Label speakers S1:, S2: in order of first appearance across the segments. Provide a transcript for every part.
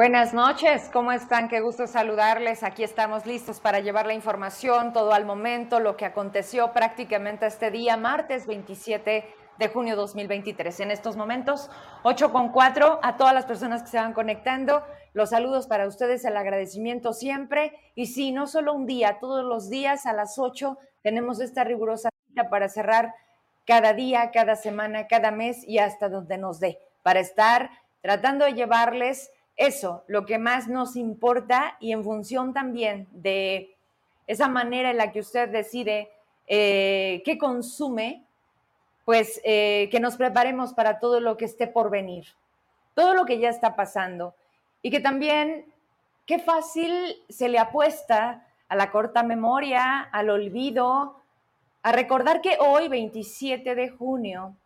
S1: Buenas noches, ¿cómo están? Qué gusto saludarles. Aquí estamos listos para llevar la información, todo al momento, lo que aconteció prácticamente este día, martes 27 de junio 2023. En estos momentos, 8 con 4, a todas las personas que se van conectando, los saludos para ustedes, el agradecimiento siempre. Y sí, no solo un día, todos los días a las 8 tenemos esta rigurosa cita para cerrar cada día, cada semana, cada mes y hasta donde nos dé, para estar tratando de llevarles eso, lo que más nos importa y en función también de esa manera en la que usted decide eh, qué consume, pues eh, que nos preparemos para todo lo que esté por venir, todo lo que ya está pasando y que también qué fácil se le apuesta a la corta memoria, al olvido, a recordar que hoy, 27 de junio,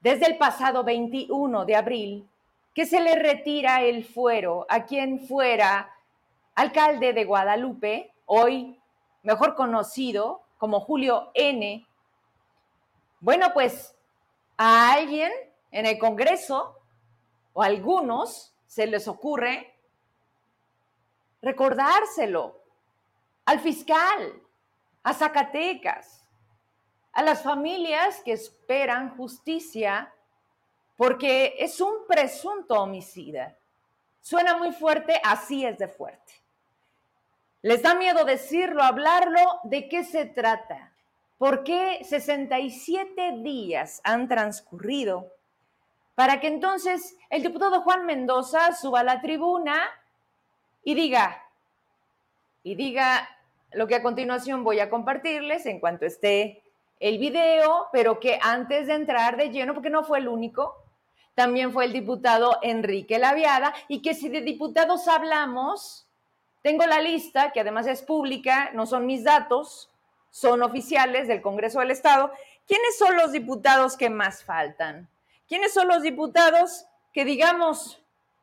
S1: desde el pasado 21 de abril, que se le retira el fuero a quien fuera alcalde de Guadalupe, hoy mejor conocido como Julio N. Bueno, pues a alguien en el Congreso o a algunos se les ocurre recordárselo al fiscal, a Zacatecas, a las familias que esperan justicia porque es un presunto homicida. Suena muy fuerte, así es de fuerte. ¿Les da miedo decirlo, hablarlo? ¿De qué se trata? ¿Por qué 67 días han transcurrido para que entonces el diputado Juan Mendoza suba a la tribuna y diga, y diga lo que a continuación voy a compartirles en cuanto esté el video, pero que antes de entrar de lleno, porque no fue el único, también fue el diputado Enrique Laviada, y que si de diputados hablamos, tengo la lista, que además es pública, no son mis datos, son oficiales del Congreso del Estado. ¿Quiénes son los diputados que más faltan? ¿Quiénes son los diputados que, digamos,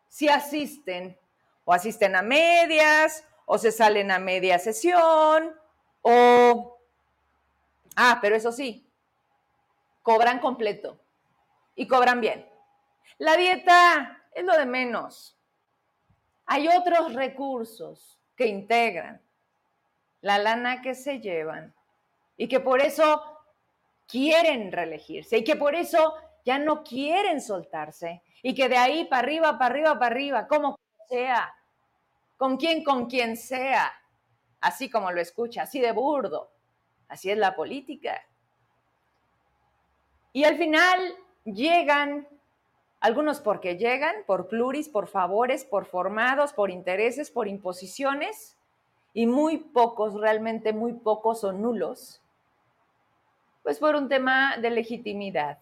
S1: si asisten o asisten a medias o se salen a media sesión o... Ah, pero eso sí, cobran completo y cobran bien. La dieta es lo de menos. Hay otros recursos que integran la lana que se llevan y que por eso quieren reelegirse y que por eso ya no quieren soltarse y que de ahí para arriba, para arriba, para arriba, como sea, con quien, con quien sea, así como lo escucha, así de burdo, así es la política. Y al final llegan algunos porque llegan, por pluris, por favores, por formados, por intereses, por imposiciones, y muy pocos, realmente muy pocos o nulos, pues por un tema de legitimidad.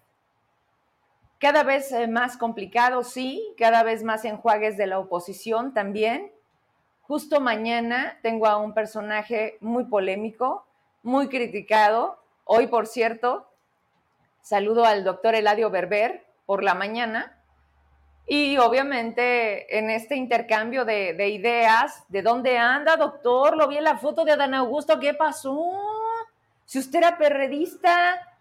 S1: Cada vez eh, más complicado, sí, cada vez más enjuagues de la oposición también. Justo mañana tengo a un personaje muy polémico, muy criticado. Hoy, por cierto, saludo al doctor Eladio Berber, por la mañana. Y obviamente en este intercambio de, ideas, ¿de dónde anda, doctor? Lo vi en la foto de Adán Augusto, ¿qué pasó? Si usted era perredista,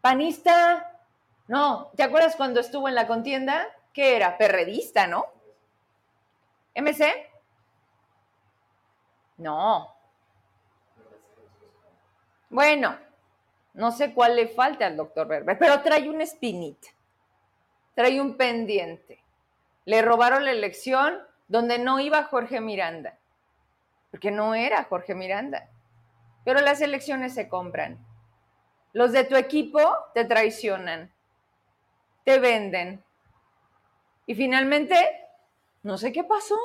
S1: panista, no, ¿te acuerdas cuando estuvo en la contienda? ¿Qué era? Perredista, ¿no? ¿MC? No. Bueno, no sé cuál le falta al doctor Berber, pero trae un espinita trae un pendiente. Le robaron la elección donde no iba Jorge Miranda, porque no era Jorge Miranda. Pero las elecciones se compran. Los de tu equipo te traicionan, te venden. Y finalmente, no sé qué pasó.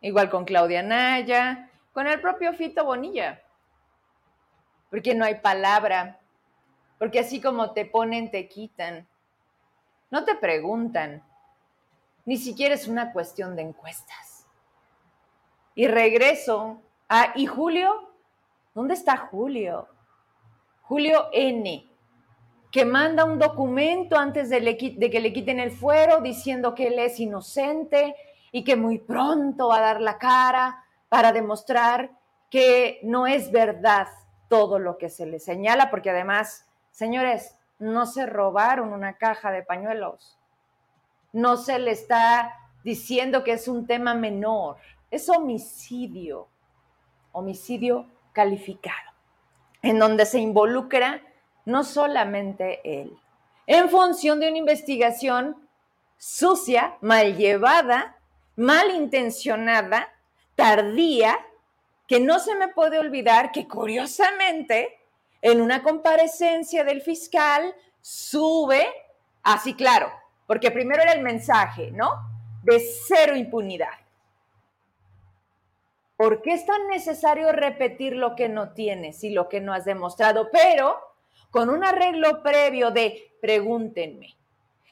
S1: Igual con Claudia Naya, con el propio Fito Bonilla. Porque no hay palabra. Porque así como te ponen, te quitan. No te preguntan. Ni siquiera es una cuestión de encuestas. Y regreso a, ¿y Julio? ¿Dónde está Julio? Julio N, que manda un documento antes de, de, que le quiten el fuero diciendo que él es inocente y que muy pronto va a dar la cara para demostrar que no es verdad todo lo que se le señala, porque además, señores, no se robaron una caja de pañuelos, no se le está diciendo que es un tema menor, es homicidio, homicidio calificado, en donde se involucra no solamente él, en función de una investigación sucia, mal llevada, mal intencionada, tardía, que no se me puede olvidar que curiosamente en una comparecencia del fiscal sube, así claro, porque primero era el mensaje, ¿no? De cero impunidad. ¿Por qué es tan necesario repetir lo que no tienes y lo que no has demostrado? Pero con un arreglo previo de pregúntenme,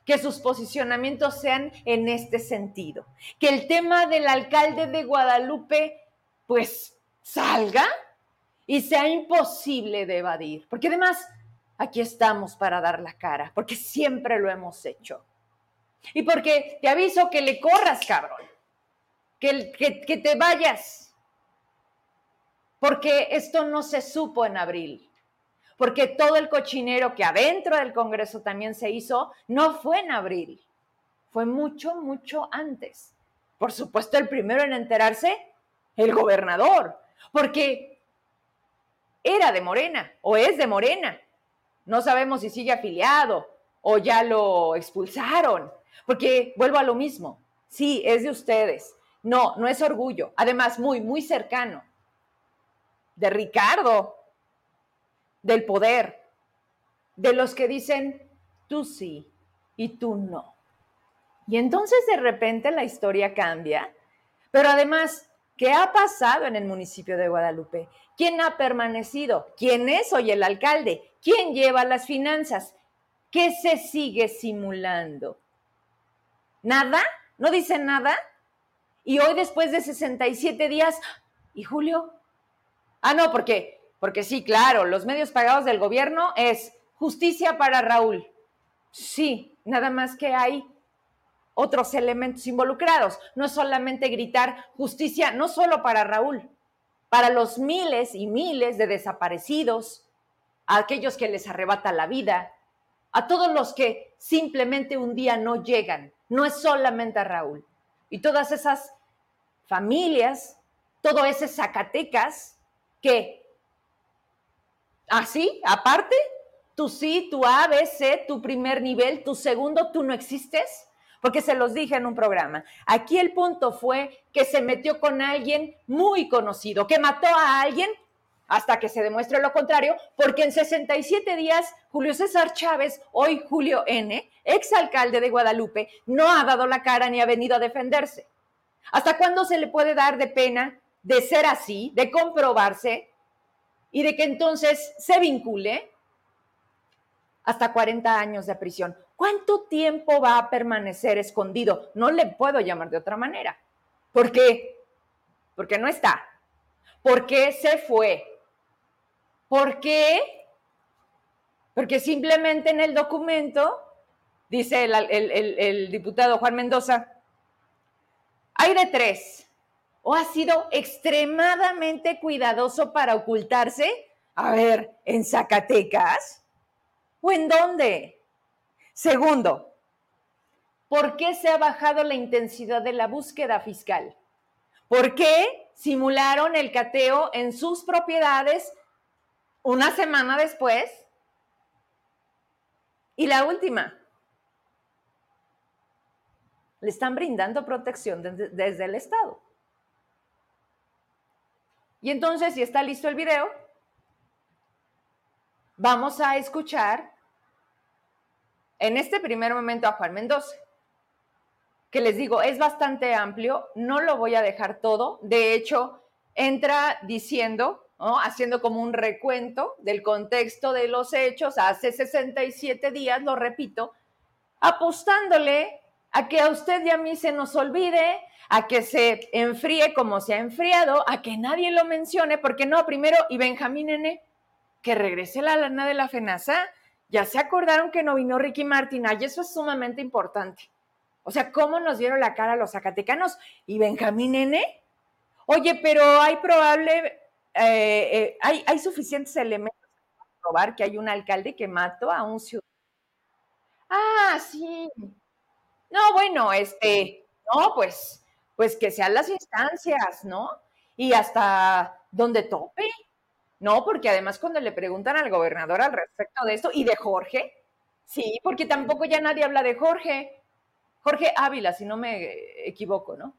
S1: que sus posicionamientos sean en este sentido, que el tema del alcalde de Guadalupe pues salga y sea imposible de evadir, porque además aquí estamos para dar la cara, porque siempre lo hemos hecho. Y porque te aviso que le corras, cabrón, que, que, que te vayas, porque esto no se supo en abril porque todo el cochinero que adentro del Congreso también se hizo no fue en abril, fue mucho, mucho antes. Por supuesto, el primero en enterarse, el gobernador, porque era de Morena o es de Morena. No sabemos si sigue afiliado o ya lo expulsaron, porque vuelvo a lo mismo. Sí, es de ustedes. No, no es orgullo. Además, muy, muy cercano. De Ricardo, del poder, de los que dicen tú sí y tú no. Y entonces de repente la historia cambia, pero además, ¿qué ha pasado en el municipio de Guadalupe? ¿Quién ha permanecido? ¿Quién es hoy el alcalde? ¿Quién lleva las finanzas? ¿Qué se sigue simulando? ¿Nada? ¿No dicen nada? Y hoy después de 67 días, ¿y Julio? Ah, no, porque porque sí, claro, los medios pagados del gobierno es justicia para Raúl. Sí, nada más que hay otros elementos involucrados. No es solamente gritar justicia, no solo para Raúl, para los miles y miles de desaparecidos, a aquellos que les arrebata la vida, a todos los que simplemente un día no llegan. No es solamente a Raúl. Y todas esas familias, todo ese Zacatecas que Así, aparte, tú sí, tu A, B, C, tu primer nivel, tu segundo, tú no existes. Porque se los dije en un programa. Aquí el punto fue que se metió con alguien muy conocido, que mató a alguien hasta que se demuestre lo contrario, porque en 67 días Julio César Chávez, hoy Julio N., exalcalde de Guadalupe, no ha dado la cara ni ha venido a defenderse. ¿Hasta cuándo se le puede dar de pena de ser así, de comprobarse y de que entonces se vincule hasta 40 años de prisión. ¿Cuánto tiempo va a permanecer escondido? No le puedo llamar de otra manera. ¿Por qué? Porque no está. ¿Por qué se fue? ¿Por qué? Porque simplemente en el documento, dice el, diputado Juan Mendoza, hay de tres o ha sido extremadamente cuidadoso para ocultarse? A ver, ¿en Zacatecas? ¿O en dónde? Segundo, ¿por qué se ha bajado la intensidad de la búsqueda fiscal? ¿Por qué simularon el cateo en sus propiedades una semana después? Y la última, le están brindando protección desde, el Estado. Y entonces, si está listo el video, vamos a escuchar en este primer momento a Juan Mendoza, que les digo, es bastante amplio, no lo voy a dejar todo, de hecho, entra diciendo, haciendo como un recuento del contexto de los hechos hace 67 días, lo repito, apostándole a que a usted y a mí se nos olvide a que se enfríe como se ha enfriado, a que nadie lo mencione, porque no, primero, y Benjamín N., que regrese la lana de la FENASA, ya se acordaron que no vino Ricky Martin, y eso es sumamente importante. O sea, ¿cómo nos dieron la cara los zacatecanos? ¿Y Benjamín N.? Oye, pero hay probable, eh, eh, hay, hay suficientes elementos para probar que hay un alcalde que mató a un ciudadano. Ah, sí. No, bueno, este, no, pues, pues que sean las instancias, ¿no? Y hasta donde tope, ¿no? Porque además cuando le preguntan al gobernador al respecto de esto y de Jorge, sí, porque tampoco ya nadie habla de Jorge, Jorge Ávila, si no me equivoco, ¿no?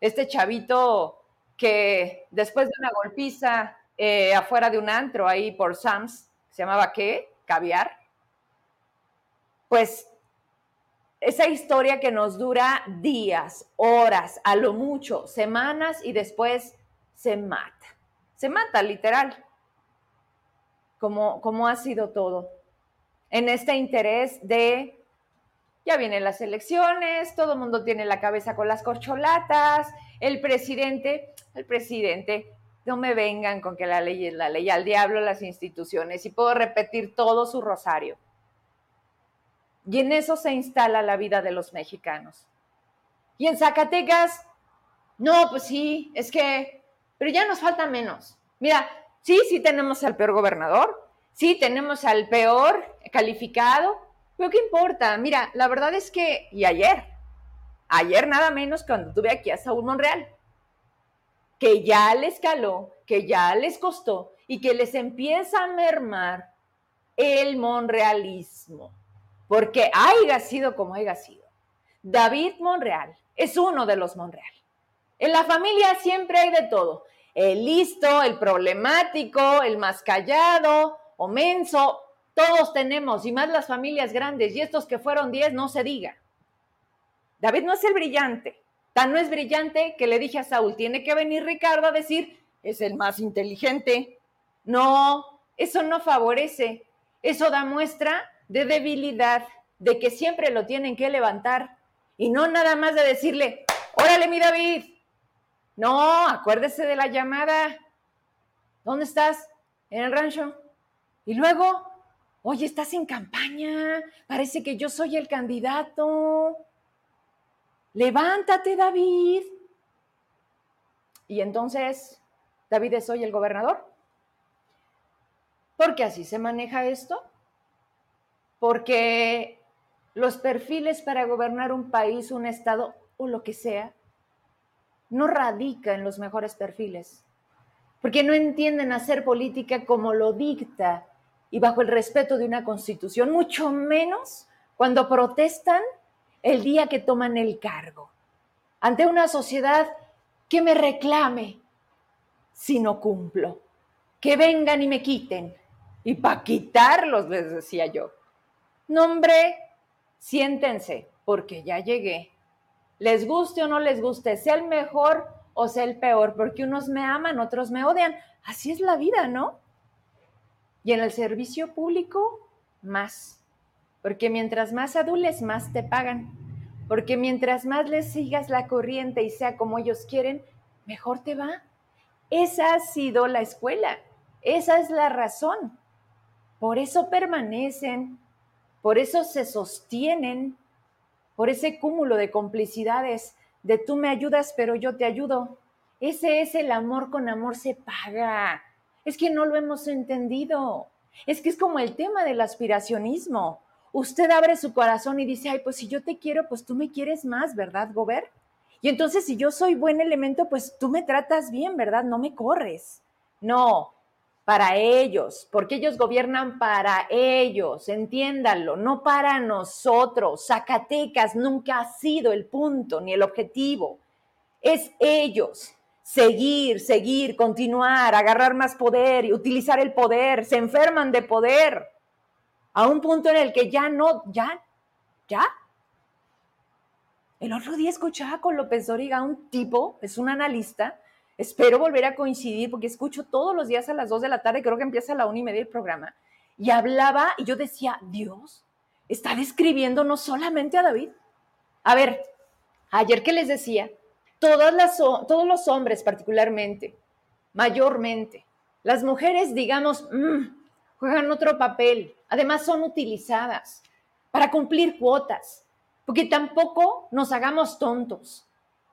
S1: Este chavito que después de una golpiza eh, afuera de un antro ahí por Sams, se llamaba ¿qué? Caviar. Pues esa historia que nos dura días, horas, a lo mucho, semanas y después se mata. Se mata, literal. Como ha sido todo. En este interés de, ya vienen las elecciones, todo el mundo tiene la cabeza con las corcholatas, el presidente, el presidente, no me vengan con que la ley es la ley, al diablo las instituciones, y puedo repetir todo su rosario. Y en eso se instala la vida de los mexicanos. Y en Zacatecas, no, pues sí, es que, pero ya nos falta menos. Mira, sí, sí tenemos al peor gobernador, sí tenemos al peor calificado, pero ¿qué importa? Mira, la verdad es que, y ayer, ayer nada menos cuando tuve aquí a Saúl Monreal, que ya les caló, que ya les costó y que les empieza a mermar el monrealismo, porque haya sido como haya sido. David Monreal es uno de los Monreal. En la familia siempre hay de todo. El listo, el problemático, el más callado o todos tenemos, y más las familias grandes, y estos que fueron 10, no se diga. David no es el brillante, Tan no es brillante que le dije a Saúl, tiene que venir Ricardo a decir, es el más inteligente. No, eso no favorece. Eso da muestra de debilidad, de que siempre lo tienen que levantar. Y no nada más de decirle, órale mi David. No, acuérdese de la llamada. ¿Dónde estás? En el rancho. Y luego, oye, estás en campaña. Parece que yo soy el candidato levántate David. Y entonces, David es hoy el gobernador. Porque así se maneja esto. Porque los perfiles para gobernar un país, un estado o lo que sea, no radica en los mejores perfiles. Porque no entienden hacer política como lo dicta y bajo el respeto de una constitución, mucho menos cuando protestan el día que toman el cargo, ante una sociedad que me reclame si no cumplo, que vengan y me quiten. Y para quitarlos, les decía yo, nombre, siéntense, porque ya llegué. Les guste o no les guste, sea el mejor o sea el peor, porque unos me aman, otros me odian. Así es la vida, ¿no? Y en el servicio público, más porque mientras más adules, más te pagan. Porque mientras más les sigas la corriente y sea como ellos quieren, mejor te va. Esa ha sido la escuela, esa es la razón. Por eso permanecen, por eso se sostienen, por ese cúmulo de complicidades, de tú me ayudas, pero yo te ayudo. Ese es el amor con amor se paga. Es que no lo hemos entendido. Es que es como el tema del aspiracionismo usted abre su corazón y dice, ay, pues si yo te quiero, pues tú me quieres más, ¿verdad, Gober? Y entonces si yo soy buen elemento, pues tú me tratas bien, ¿verdad? No me corres. No, para ellos, porque ellos gobiernan para ellos, entiéndanlo, no para nosotros. Zacatecas nunca ha sido el punto ni el objetivo. Es ellos. Seguir, seguir, continuar, agarrar más poder y utilizar el poder. Se enferman de poder a un punto en el que ya no, ya, ya. El otro día escuchaba con López Dóriga un tipo, es un analista, espero volver a coincidir porque escucho todos los días a las 2 de la tarde, creo que empieza a la una y media el programa, y hablaba y yo decía, Dios, está describiendo no solamente a David. A ver, ayer que les decía, todas las, todos los hombres particularmente, mayormente, las mujeres, digamos, mm, juegan otro papel. Además son utilizadas para cumplir cuotas, porque tampoco nos hagamos tontos.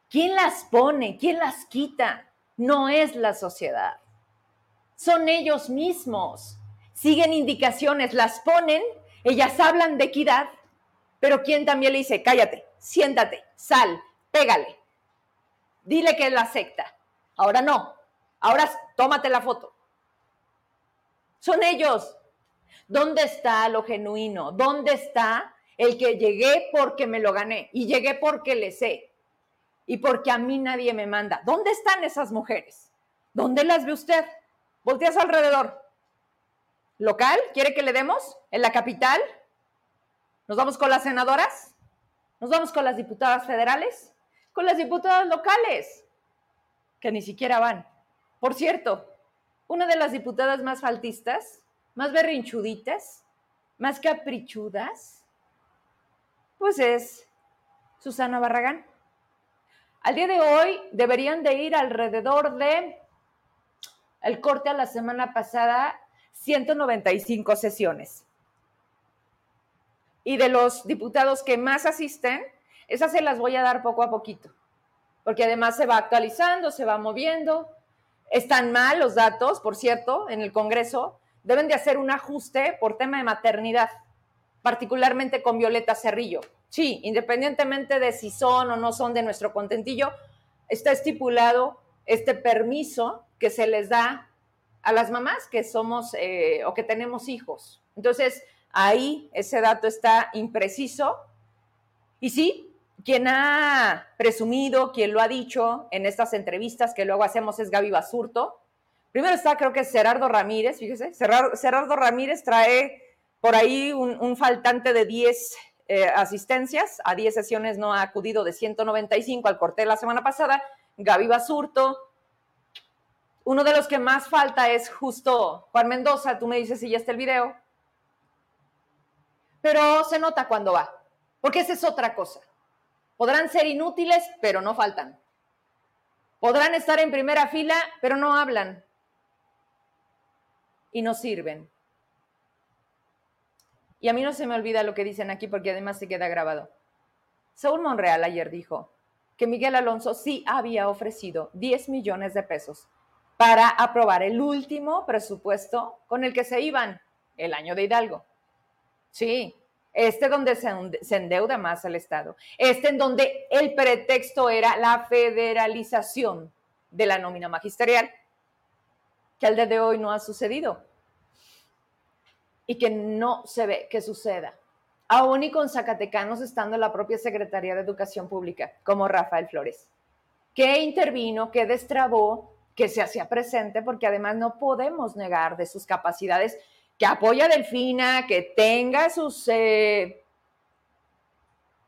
S1: ¿Quién las pone? ¿Quién las quita? No es la sociedad. Son ellos mismos. Siguen indicaciones, las ponen, ellas hablan de equidad, pero ¿quién también le dice, cállate, siéntate, sal, pégale. Dile que es la secta. Ahora no. Ahora tómate la foto. Son ellos. ¿Dónde está lo genuino? ¿Dónde está el que llegué porque me lo gané y llegué porque le sé y porque a mí nadie me manda? ¿Dónde están esas mujeres? ¿Dónde las ve usted? Volteas alrededor. ¿Local? ¿Quiere que le demos? ¿En la capital? ¿Nos vamos con las senadoras? ¿Nos vamos con las diputadas federales? Con las diputadas locales, que ni siquiera van. Por cierto, una de las diputadas más faltistas, más berrinchuditas, más caprichudas, pues es Susana Barragán. Al día de hoy deberían de ir alrededor de el corte a la semana pasada 195 sesiones. Y de los diputados que más asisten, esas se las voy a dar poco a poquito, porque además se va actualizando, se va moviendo. Están mal los datos, por cierto, en el Congreso. Deben de hacer un ajuste por tema de maternidad, particularmente con Violeta Cerrillo. Sí, independientemente de si son o no son de nuestro contentillo, está estipulado este permiso que se les da a las mamás que somos eh, o que tenemos hijos. Entonces, ahí ese dato está impreciso. Y sí, quien ha presumido, quien lo ha dicho en estas entrevistas que luego hacemos es Gaby Basurto. Primero está, creo que es Gerardo Ramírez, fíjese, Gerardo, Ramírez trae por ahí un, faltante de 10 eh, asistencias, a 10 sesiones no ha acudido de 195 al corte de la semana pasada. Gaby Basurto, uno de los que más falta es justo Juan Mendoza, tú me dices si ya está el video. Pero se nota cuando va, porque esa es otra cosa. Podrán ser inútiles, pero no faltan. Podrán estar en primera fila, pero no hablan. Y no sirven. Y a mí no se me olvida lo que dicen aquí porque además se queda grabado. Saúl Monreal ayer dijo que Miguel Alonso sí había ofrecido 10 millones de pesos para aprobar el último presupuesto con el que se iban el año de Hidalgo. Sí, este donde se, endeuda más el Estado, este en donde el pretexto era la federalización de la nómina magisterial, que al día de hoy no ha sucedido y que no se ve que suceda. Aún y con Zacatecanos estando en la propia Secretaría de Educación Pública, como Rafael Flores, que intervino, que destrabó que se hacía presente, porque además no podemos negar de sus capacidades, que apoya a Delfina, que tenga sus, eh,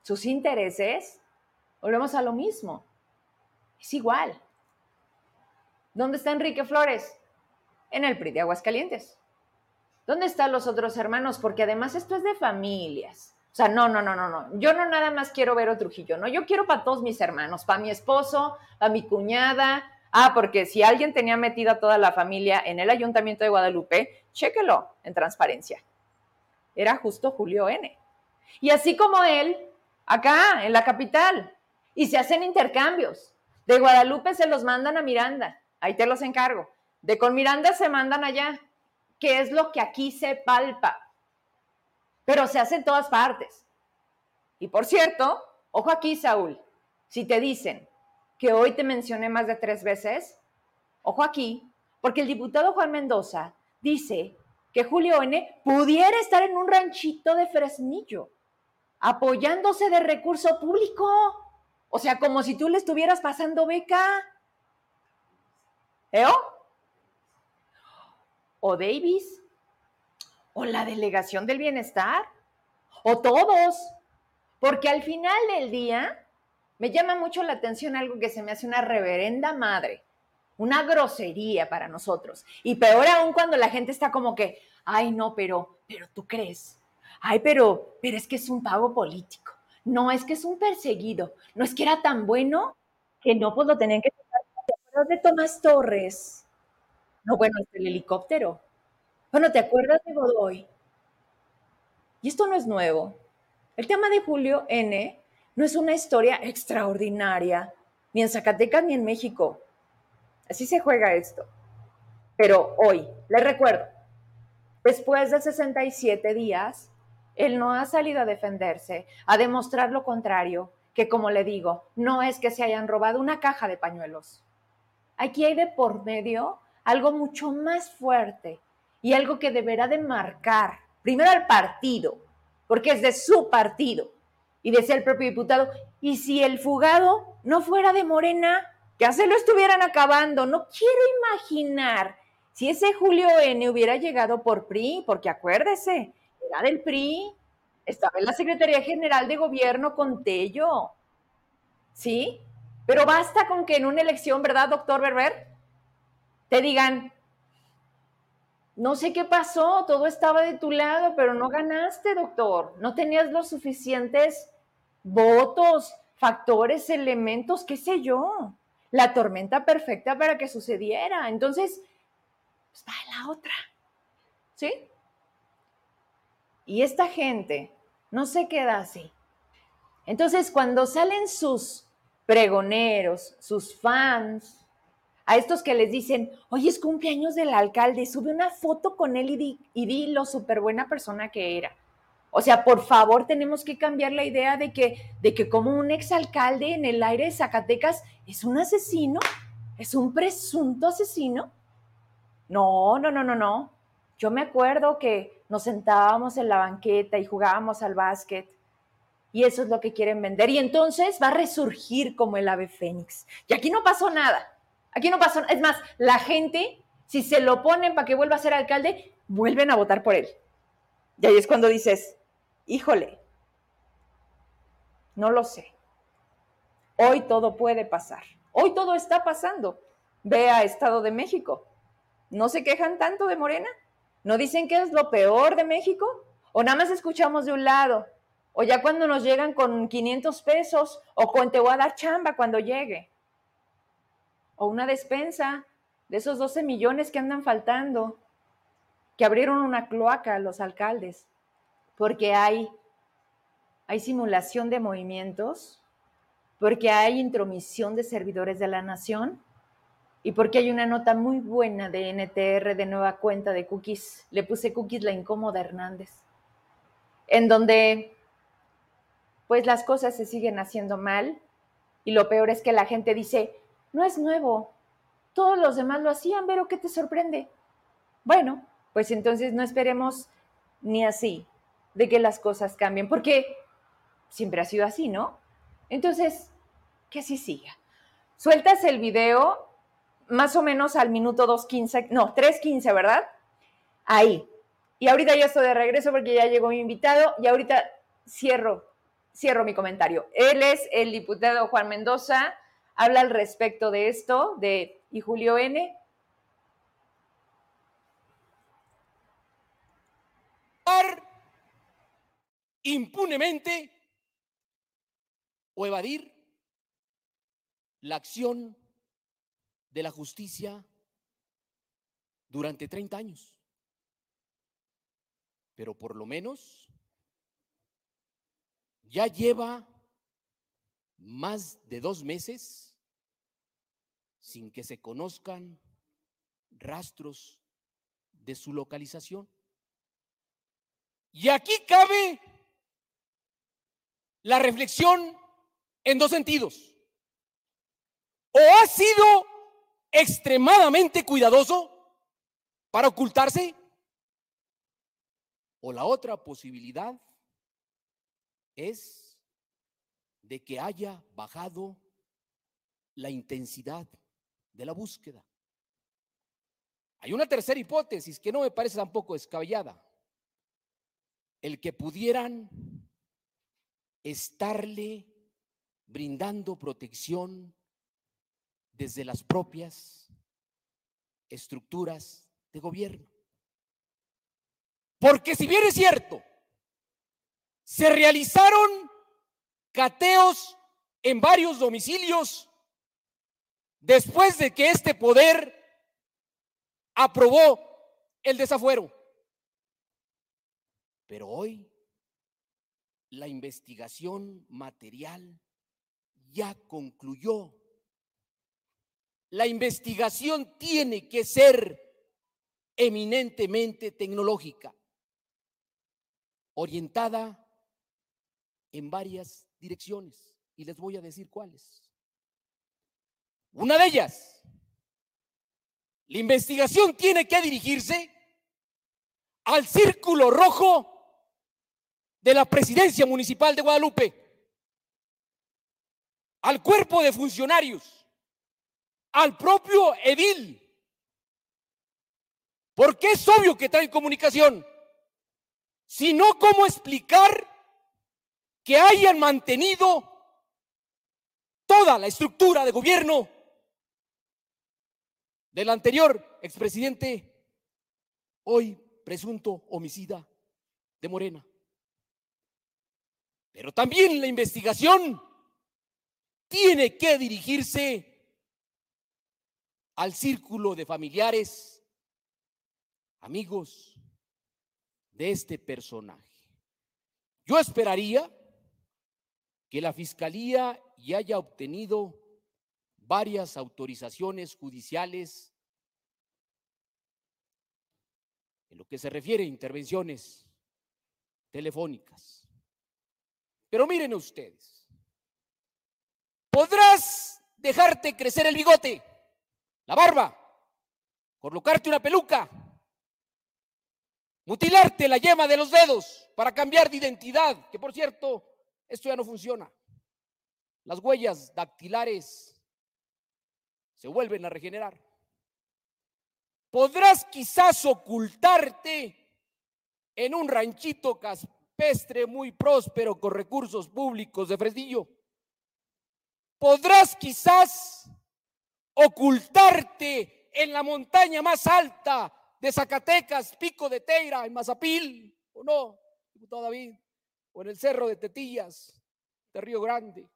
S1: sus intereses. Volvemos a lo mismo. Es igual. ¿Dónde está Enrique Flores? En el PRI de Aguascalientes. ¿Dónde están los otros hermanos? Porque además esto es de familias. O sea, no, no, no, no, no. Yo no nada más quiero ver a Trujillo, no. Yo quiero para todos mis hermanos, para mi esposo, para mi cuñada, Ah, porque si alguien tenía metida toda la familia en el ayuntamiento de Guadalupe, chéquelo en transparencia. Era justo Julio N. Y así como él, acá, en la capital. Y se hacen intercambios. De Guadalupe se los mandan a Miranda. Ahí te los encargo. De con Miranda se mandan allá. Que es lo que aquí se palpa. Pero se hace en todas partes. Y por cierto, ojo aquí, Saúl. Si te dicen, que hoy te mencioné más de tres veces, ojo aquí, porque el diputado Juan Mendoza dice que Julio N pudiera estar en un ranchito de Fresnillo, apoyándose de recurso público. O sea, como si tú le estuvieras pasando beca. ¿Eh? O Davis. O la delegación del bienestar. O todos. Porque al final del día, me llama mucho la atención algo que se me hace una reverenda madre, una grosería para nosotros. Y peor aún cuando la gente está como que, ay, no, pero, pero tú crees. Ay, pero, pero es que es un pago político. No, es que es un perseguido. No es que era tan bueno que no, pues lo tenían que ¿Te acuerdas de Tomás Torres? No, bueno, es el helicóptero. Bueno, ¿te acuerdas de Godoy? Y esto no es nuevo. El tema de Julio N no es una historia extraordinaria, ni en Zacatecas ni en México. Así se juega esto. Pero hoy, les recuerdo, después de 67 días, él no ha salido a defenderse, a demostrar lo contrario, que, como le digo, no es que se hayan robado una caja de pañuelos. Aquí hay de por medio algo mucho más fuerte y algo que deberá de marcar primero al partido, porque es de su partido, y decía el propio diputado, y si el fugado no fuera de Morena, ya se lo estuvieran acabando. No quiero imaginar si ese Julio N hubiera llegado por PRI, porque acuérdese, era del PRI, estaba en la Secretaría General de Gobierno con Tello. ¿Sí? Pero basta con que en una elección, ¿verdad, doctor Berber? Te digan, no sé qué pasó, todo estaba de tu lado, pero no ganaste, doctor. No tenías los suficientes votos, factores, elementos, qué sé yo. La tormenta perfecta para que sucediera. Entonces, pues va la otra. ¿Sí? Y esta gente no se queda así. Entonces, cuando salen sus pregoneros, sus fans, a estos que les dicen, oye, es cumpleaños del alcalde, sube una foto con él y di, lo súper buena persona que era. O sea, por favor, tenemos que cambiar la idea de que, de que como un exalcalde en el aire de Zacatecas es un asesino, es un presunto asesino. No, no, no, no, no. Yo me acuerdo que nos sentábamos en la banqueta y jugábamos al básquet. Y eso es lo que quieren vender. Y entonces va a resurgir como el ave fénix. Y aquí no pasó nada. Aquí no pasó, es más, la gente, si se lo ponen para que vuelva a ser alcalde, vuelven a votar por él. Y ahí es cuando dices, híjole, no lo sé. Hoy todo puede pasar. Hoy todo está pasando. Ve a Estado de México. ¿No se quejan tanto de Morena? ¿No dicen que es lo peor de México? ¿O nada más escuchamos de un lado? ¿O ya cuando nos llegan con 500 pesos? ¿O con te voy a dar chamba cuando llegue? O una despensa de esos 12 millones que andan faltando, que abrieron una cloaca a los alcaldes, porque hay, hay simulación de movimientos, porque hay intromisión de servidores de la nación y porque hay una nota muy buena de NTR de nueva cuenta de Cookies. Le puse Cookies la incómoda Hernández, en donde pues las cosas se siguen haciendo mal y lo peor es que la gente dice, no es nuevo. Todos los demás lo hacían, pero ¿qué te sorprende? Bueno, pues entonces no esperemos ni así de que las cosas cambien, porque siempre ha sido así, ¿no? Entonces, que así siga. Sueltas el video más o menos al minuto 2.15, no, 3.15, ¿verdad? Ahí. Y ahorita ya estoy de regreso porque ya llegó mi invitado y ahorita cierro, cierro mi comentario. Él es el diputado Juan Mendoza habla al respecto de esto, de y Julio N.
S2: impunemente o evadir la acción de la justicia durante 30 años. Pero por lo menos ya lleva más de dos meses sin que se conozcan rastros de su localización. Y aquí cabe la reflexión en dos sentidos. O ha sido extremadamente cuidadoso para ocultarse, o la otra posibilidad es de que haya bajado la intensidad de la búsqueda. Hay una tercera hipótesis que no me parece tampoco descabellada. El que pudieran estarle brindando protección desde las propias estructuras de gobierno. Porque si bien es cierto, se realizaron cateos en varios domicilios después de que este poder aprobó el desafuero. Pero hoy la investigación material ya concluyó. La investigación tiene que ser eminentemente tecnológica, orientada en varias direcciones. y les voy a decir cuáles. Una de ellas, la investigación tiene que dirigirse al círculo rojo de la presidencia municipal de Guadalupe, al cuerpo de funcionarios, al propio edil, porque es obvio que traen comunicación, sino cómo explicar que hayan mantenido toda la estructura de gobierno del anterior expresidente, hoy presunto homicida de Morena. Pero también la investigación tiene que dirigirse al círculo de familiares, amigos de este personaje. Yo esperaría que la Fiscalía ya haya obtenido varias autorizaciones judiciales en lo que se refiere a intervenciones telefónicas. Pero miren ustedes, podrás dejarte crecer el bigote, la barba, colocarte una peluca, mutilarte la yema de los dedos para cambiar de identidad, que por cierto, esto ya no funciona. Las huellas dactilares se vuelven a regenerar. Podrás quizás ocultarte en un ranchito caspestre muy próspero con recursos públicos de Fresnillo. Podrás quizás ocultarte en la montaña más alta de Zacatecas, Pico de Teira, en Mazapil, o no, diputado David, o en el Cerro de Tetillas, de Río Grande.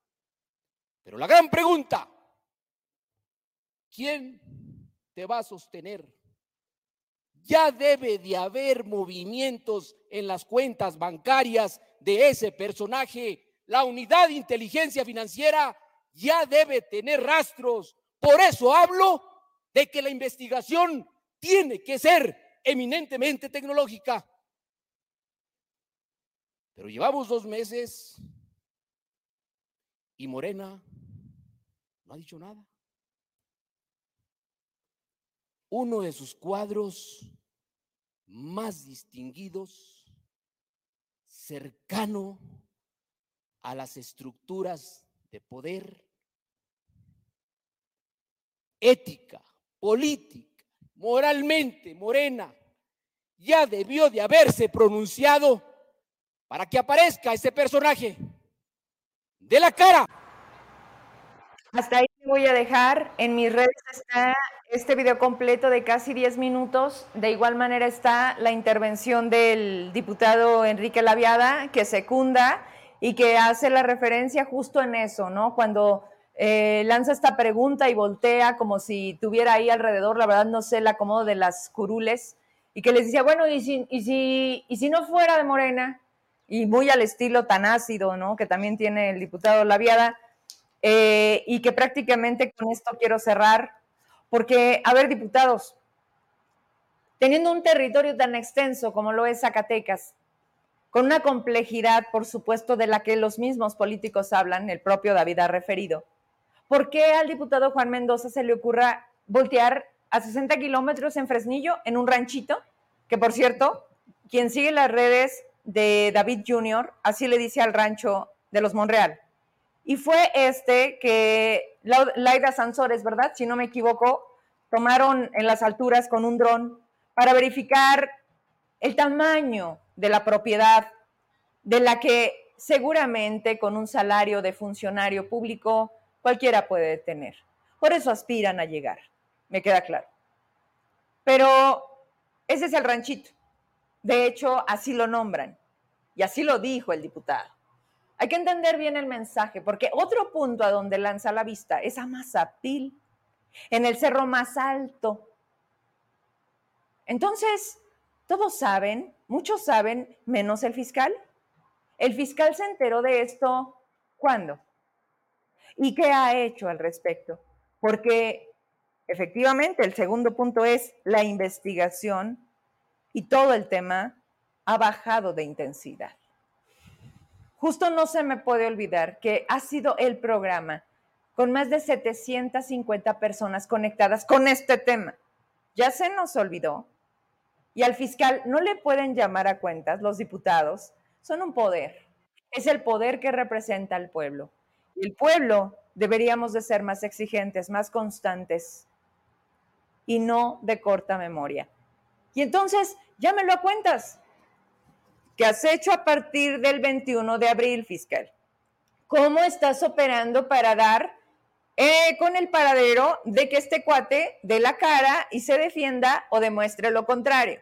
S2: Pero la gran pregunta, ¿quién te va a sostener? Ya debe de haber movimientos en las cuentas bancarias de ese personaje. La unidad de inteligencia financiera ya debe tener rastros. Por eso hablo de que la investigación tiene que ser eminentemente tecnológica. Pero llevamos dos meses y Morena no ha dicho nada. Uno de sus cuadros más distinguidos, cercano a las estructuras de poder, ética, política, moralmente, morena, ya debió de haberse pronunciado para que aparezca ese personaje de la cara.
S1: Hasta ahí voy a dejar. En mis redes está este video completo de casi 10 minutos. De igual manera está la intervención del diputado Enrique Laviada, que secunda y que hace la referencia justo en eso, ¿no? Cuando eh, lanza esta pregunta y voltea como si tuviera ahí alrededor, la verdad no sé el acomodo de las curules, y que les decía, bueno, ¿y si, y si, y si no fuera de Morena? Y muy al estilo tan ácido, ¿no? Que también tiene el diputado Laviada, eh, y que prácticamente con esto quiero cerrar porque, a ver, diputados, teniendo un territorio tan extenso como lo es Zacatecas, con una complejidad, por supuesto, de la que los mismos políticos hablan, el propio David ha referido, ¿por qué al diputado Juan Mendoza se le ocurra voltear a 60 kilómetros en Fresnillo, en un ranchito? Que, por cierto, quien sigue las redes de David Jr., así le dice al rancho de los Monreal. Y fue este que Laida Sansores, ¿verdad? Si no me equivoco, tomaron en las alturas con un dron para verificar el tamaño de la propiedad de la que seguramente con un salario de funcionario público cualquiera puede tener. Por eso aspiran a llegar, me queda claro. Pero ese es el ranchito. De hecho, así lo nombran. Y así lo dijo el diputado. Hay que entender bien el mensaje, porque otro punto a donde lanza la vista es a Mazapil, en el cerro más alto. Entonces, todos saben, muchos saben, menos el fiscal. El fiscal se enteró de esto ¿cuándo? ¿Y qué ha hecho al respecto? Porque efectivamente el segundo punto es la investigación y todo el tema ha bajado de intensidad. justo no se me puede olvidar que ha sido el programa con más de 750 personas conectadas con este tema. Ya se nos olvidó. Y al fiscal no le pueden llamar a cuentas, los diputados son un poder. Es el poder que representa al pueblo. Y el pueblo deberíamos de ser más exigentes, más constantes y no de corta memoria. Y entonces, llámelo a cuentas. ¿Qué has hecho a partir del 21 de abril, fiscal? ¿Cómo estás operando para dar eh, con el paradero de que este cuate dé la cara y se defienda o demuestre lo contrario?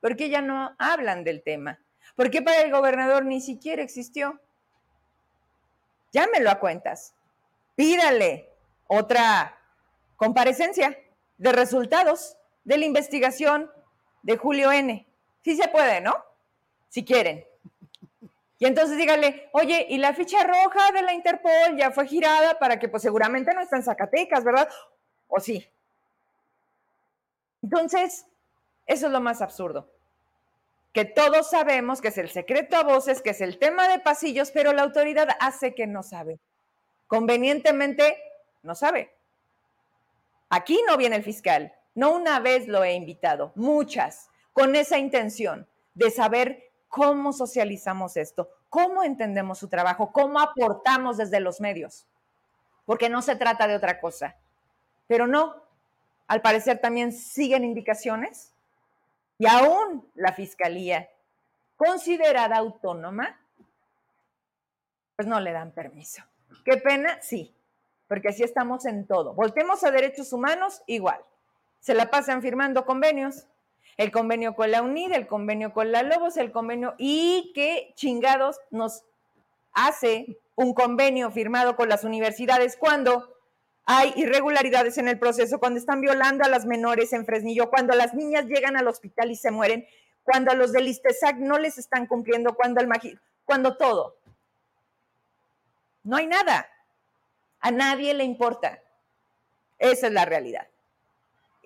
S1: Porque ya no hablan del tema. Porque para el gobernador ni siquiera existió. Llámelo a cuentas. Pídale otra comparecencia de resultados de la investigación de Julio N. Sí se puede, ¿no? Si quieren. Y entonces díganle, oye, y la ficha roja de la Interpol ya fue girada para que pues seguramente no está en Zacatecas, ¿verdad? ¿O sí? Entonces, eso es lo más absurdo. Que todos sabemos que es el secreto a voces, que es el tema de pasillos, pero la autoridad hace que no sabe. Convenientemente, no sabe. Aquí no viene el fiscal. No una vez lo he invitado, muchas, con esa intención de saber cómo socializamos esto, cómo entendemos su trabajo, cómo aportamos desde los medios, porque no se trata de otra cosa. Pero no, al parecer también siguen indicaciones y aún la Fiscalía, considerada autónoma, pues no le dan permiso. Qué pena, sí, porque así estamos en todo. Voltemos a derechos humanos, igual. Se la pasan firmando convenios, el convenio con la UNID, el convenio con la Lobos, el convenio, y qué chingados nos hace un convenio firmado con las universidades cuando hay irregularidades en el proceso, cuando están violando a las menores en Fresnillo, cuando las niñas llegan al hospital y se mueren, cuando a los del ISTESAC no les están cumpliendo, cuando al Magi, cuando todo. No hay nada. A nadie le importa. Esa es la realidad.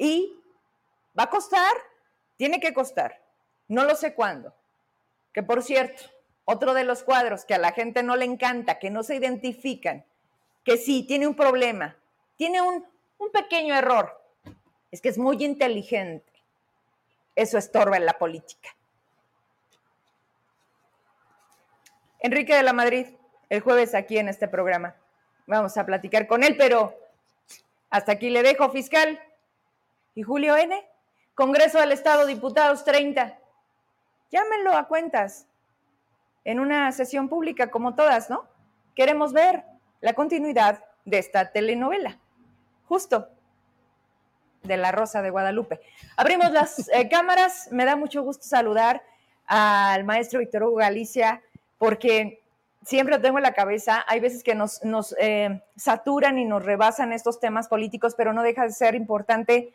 S1: Y va a costar tiene que costar. No lo sé cuándo. Que por cierto, otro de los cuadros que a la gente no le encanta, que no se identifican, que sí, tiene un problema, tiene un, un pequeño error. Es que es muy inteligente. Eso estorba en la política. Enrique de la Madrid, el jueves aquí en este programa. Vamos a platicar con él, pero hasta aquí le dejo, fiscal. ¿Y Julio N? Congreso del Estado, diputados 30. Llámenlo a cuentas en una sesión pública como todas, ¿no? Queremos ver la continuidad de esta telenovela, justo de La Rosa de Guadalupe. Abrimos las eh, cámaras, me da mucho gusto saludar al maestro Víctor Hugo Galicia, porque siempre lo tengo en la cabeza, hay veces que nos, nos eh, saturan y nos rebasan estos temas políticos, pero no deja de ser importante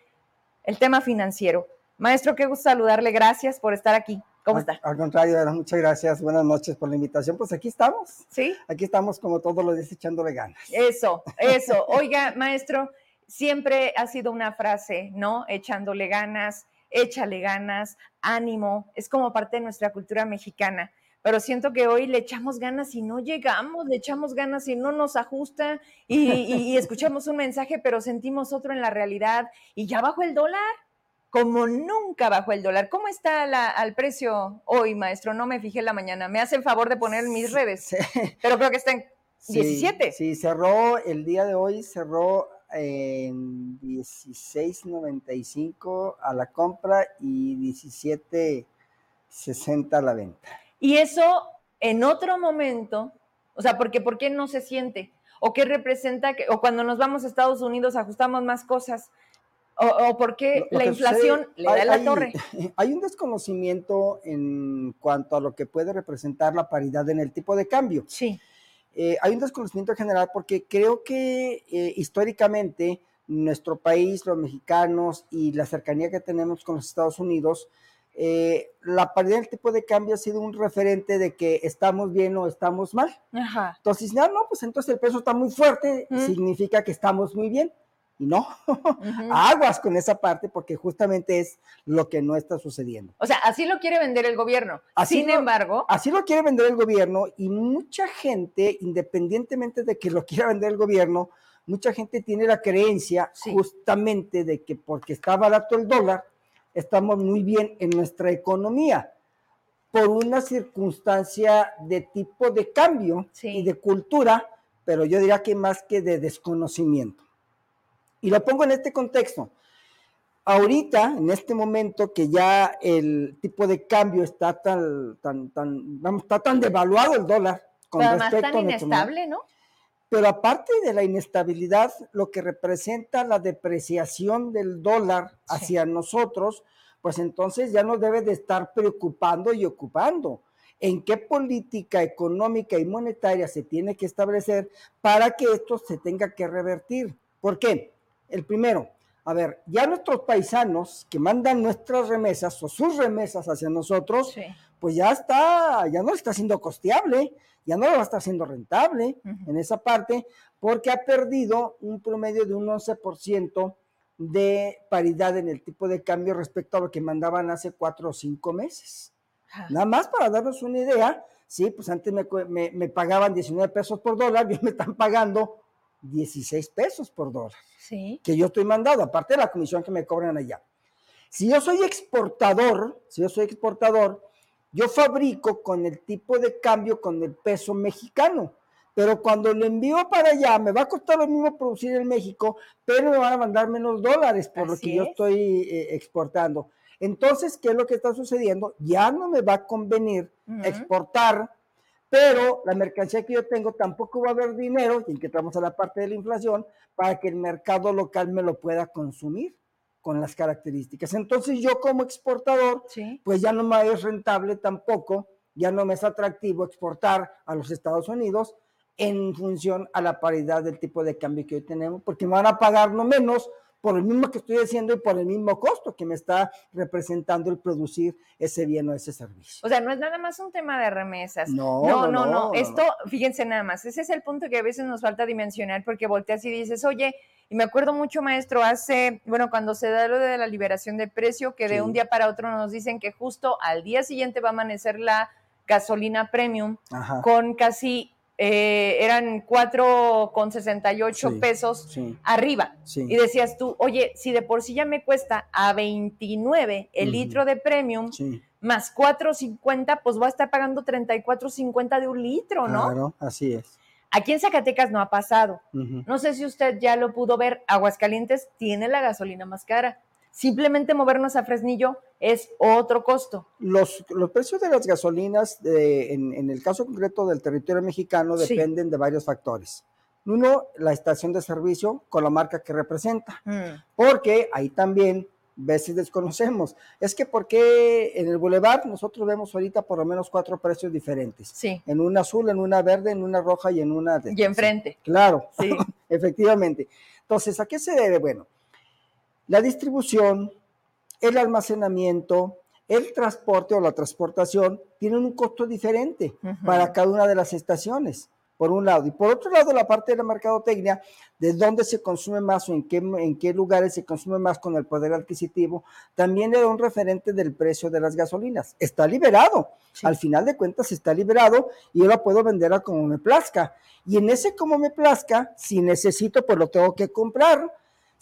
S1: el tema financiero. Maestro, qué gusto saludarle. Gracias por estar aquí. ¿Cómo está?
S3: Al contrario, muchas gracias. Buenas noches por la invitación. Pues aquí estamos.
S1: Sí.
S3: Aquí estamos como todos los días echándole ganas.
S1: Eso, eso. Oiga, maestro, siempre ha sido una frase, ¿no? Echándole ganas, échale ganas, ánimo. Es como parte de nuestra cultura mexicana pero siento que hoy le echamos ganas y no llegamos, le echamos ganas y no nos ajusta y, escuchamos un mensaje, pero sentimos otro en la realidad y ya bajó el dólar, como nunca bajó el dólar. ¿Cómo está la, al precio hoy, maestro? No me fijé la mañana. Me hace el favor de poner mis redes, pero creo que está en 17.
S3: Sí, cerró el día de hoy, cerró en 16.95 a la compra y 17.60 a la venta.
S1: Y eso en otro momento, o sea, porque ¿por qué no se siente? ¿O qué representa? Que, o cuando nos vamos a Estados Unidos ajustamos más cosas. ¿O, o por qué la inflación le da la torre?
S3: Hay un desconocimiento en cuanto a lo que puede representar la paridad en el tipo de cambio.
S1: Sí.
S3: Eh, hay un desconocimiento general porque creo que eh, históricamente nuestro país, los mexicanos y la cercanía que tenemos con los Estados Unidos, eh, la paridad del tipo de cambio ha sido un referente de que estamos bien o estamos mal. Entonces, no, no, pues entonces el peso está muy fuerte, significa que estamos muy bien. Y no, aguas con esa parte porque justamente es lo que no está sucediendo.
S1: O sea, así lo quiere vender el gobierno.
S3: Así
S1: Sin
S3: lo-
S1: embargo,
S3: Así lo quiere vender el gobierno y mucha gente, independientemente de que lo quiera vender el gobierno, mucha gente tiene la creencia
S1: Sí.
S3: justamente de que porque está barato el dólar, estamos muy bien en nuestra economía por una circunstancia de tipo de cambio
S1: Sí.
S3: y de cultura, pero yo diría que más que de desconocimiento. Y lo pongo en este contexto. Ahorita, en este momento que ya el tipo de cambio está tan, tan, tan, vamos, está tan devaluado el dólar con
S1: pero además
S3: respecto
S1: tan
S3: a
S1: inestable, ¿no?
S3: Pero aparte de la inestabilidad, lo que representa la depreciación del dólar
S1: Sí.
S3: hacia nosotros, pues entonces ya nos debe de estar preocupando y ocupando. ¿En qué política económica y monetaria se tiene que establecer para que esto se tenga que revertir? ¿Por qué? El primero, a ver, ya nuestros paisanos que mandan nuestras remesas o sus remesas hacia nosotros,
S1: Sí.
S3: Pues ya está, ya no está siendo costeable, ya no lo va a estar siendo rentable en esa parte, porque ha perdido un promedio de un 11% de paridad en el tipo de cambio respecto a lo que mandaban hace cuatro o cinco meses.
S1: Ajá.
S3: Nada más para darnos una idea, sí, pues antes me, me- me pagaban 19 pesos por dólar, y me están pagando 16 pesos por dólar
S1: Sí.
S3: que yo estoy mandado, aparte de la comisión que me cobran allá. Si yo soy exportador, si yo soy exportador, yo fabrico con el tipo de cambio con el peso mexicano, pero cuando lo envío para allá me va a costar lo mismo producir en México, pero me van a mandar menos dólares por lo que yo
S1: es.
S3: estoy eh, exportando. Entonces, ¿qué es lo que está sucediendo? Ya no me va a convenir exportar, pero la mercancía que yo tengo tampoco va a haber dinero, y que entramos a la parte de la inflación, para que el mercado local me lo pueda consumir con las características. Entonces yo como exportador,
S1: Sí.
S3: pues ya no me es rentable tampoco, ya no me es atractivo exportar a los Estados Unidos en función a la paridad del tipo de cambio que hoy tenemos, porque me van a pagar no menos por el mismo que estoy haciendo y por el mismo costo que me está representando el producir ese bien o ese servicio.
S1: O sea, no es nada más un tema de remesas.
S3: No,
S1: no,
S3: no,
S1: no,
S3: no, no.
S1: Esto, fíjense nada más, ese es el punto que a veces nos falta dimensionar porque volteas y dices, oye, y me acuerdo mucho, maestro, hace, bueno, cuando se da lo de la liberación de precio, que de
S3: Sí.
S1: un día para otro nos dicen que justo al día siguiente va a amanecer la gasolina premium
S3: Ajá.
S1: con casi, eh, eran 4,68
S3: Sí.
S1: pesos
S3: Sí,
S1: arriba.
S3: sí.
S1: Y decías tú, oye, si de por sí ya me cuesta a 29 el litro de premium, más 4.50, pues va a estar pagando 34.50 de un litro, ¿no?
S3: claro, así es.
S1: Aquí en Zacatecas no ha pasado. No sé si usted ya lo pudo ver, Aguascalientes tiene la gasolina más cara. Simplemente movernos a Fresnillo es otro costo.
S3: Los, los precios de las gasolinas, eh, en, en el caso concreto del territorio mexicano,
S1: Sí.
S3: dependen de varios factores. Uno, la estación de servicio con la marca que representa,
S1: Mm,
S3: porque ahí también veces desconocemos. Es que porque en el Boulevard nosotros vemos ahorita por lo menos cuatro precios diferentes.
S1: Sí,
S3: En una azul, en una verde, en una roja y en una... de-
S1: y enfrente.
S3: Claro,
S1: Sí.
S3: efectivamente. Entonces, ¿a qué se debe? Bueno, la distribución, el almacenamiento, el transporte o la transportación tienen un costo diferente para cada una de las estaciones, por un lado. Y por otro lado, la parte de la mercadotecnia, de dónde se consume más o en qué, en qué lugares se consume más con el poder adquisitivo, también le da un referente del precio de las gasolinas. Está liberado.
S1: Sí.
S3: Al final de cuentas está liberado y yo la puedo vender a como me plazca. Y en ese como me plazca, si necesito, pues lo tengo que comprar.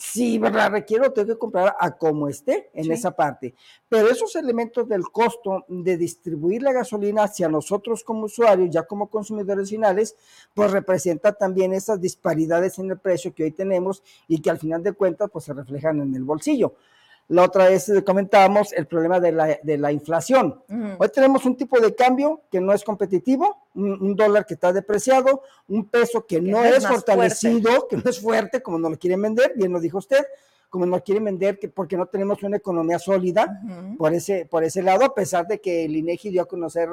S3: Si la requiero, tengo que comprar a como esté en
S1: Sí.
S3: esa parte. Pero esos elementos del costo de distribuir la gasolina hacia nosotros como usuarios, ya como consumidores finales, pues representa también esas disparidades en el precio que hoy tenemos y que al final de cuentas pues se reflejan en el bolsillo. La otra vez eh, comentábamos el problema de la, de la inflación. Hoy tenemos un tipo de cambio que no es competitivo, un, un dólar que está depreciado, un peso que, no
S1: no
S3: es,
S1: es
S3: fortalecido, que no es fuerte, como nos lo quieren vender, bien lo dijo usted, como nos quieren vender que porque no tenemos una economía sólida por ese, por ese lado, a pesar de que el INEGI dio a conocer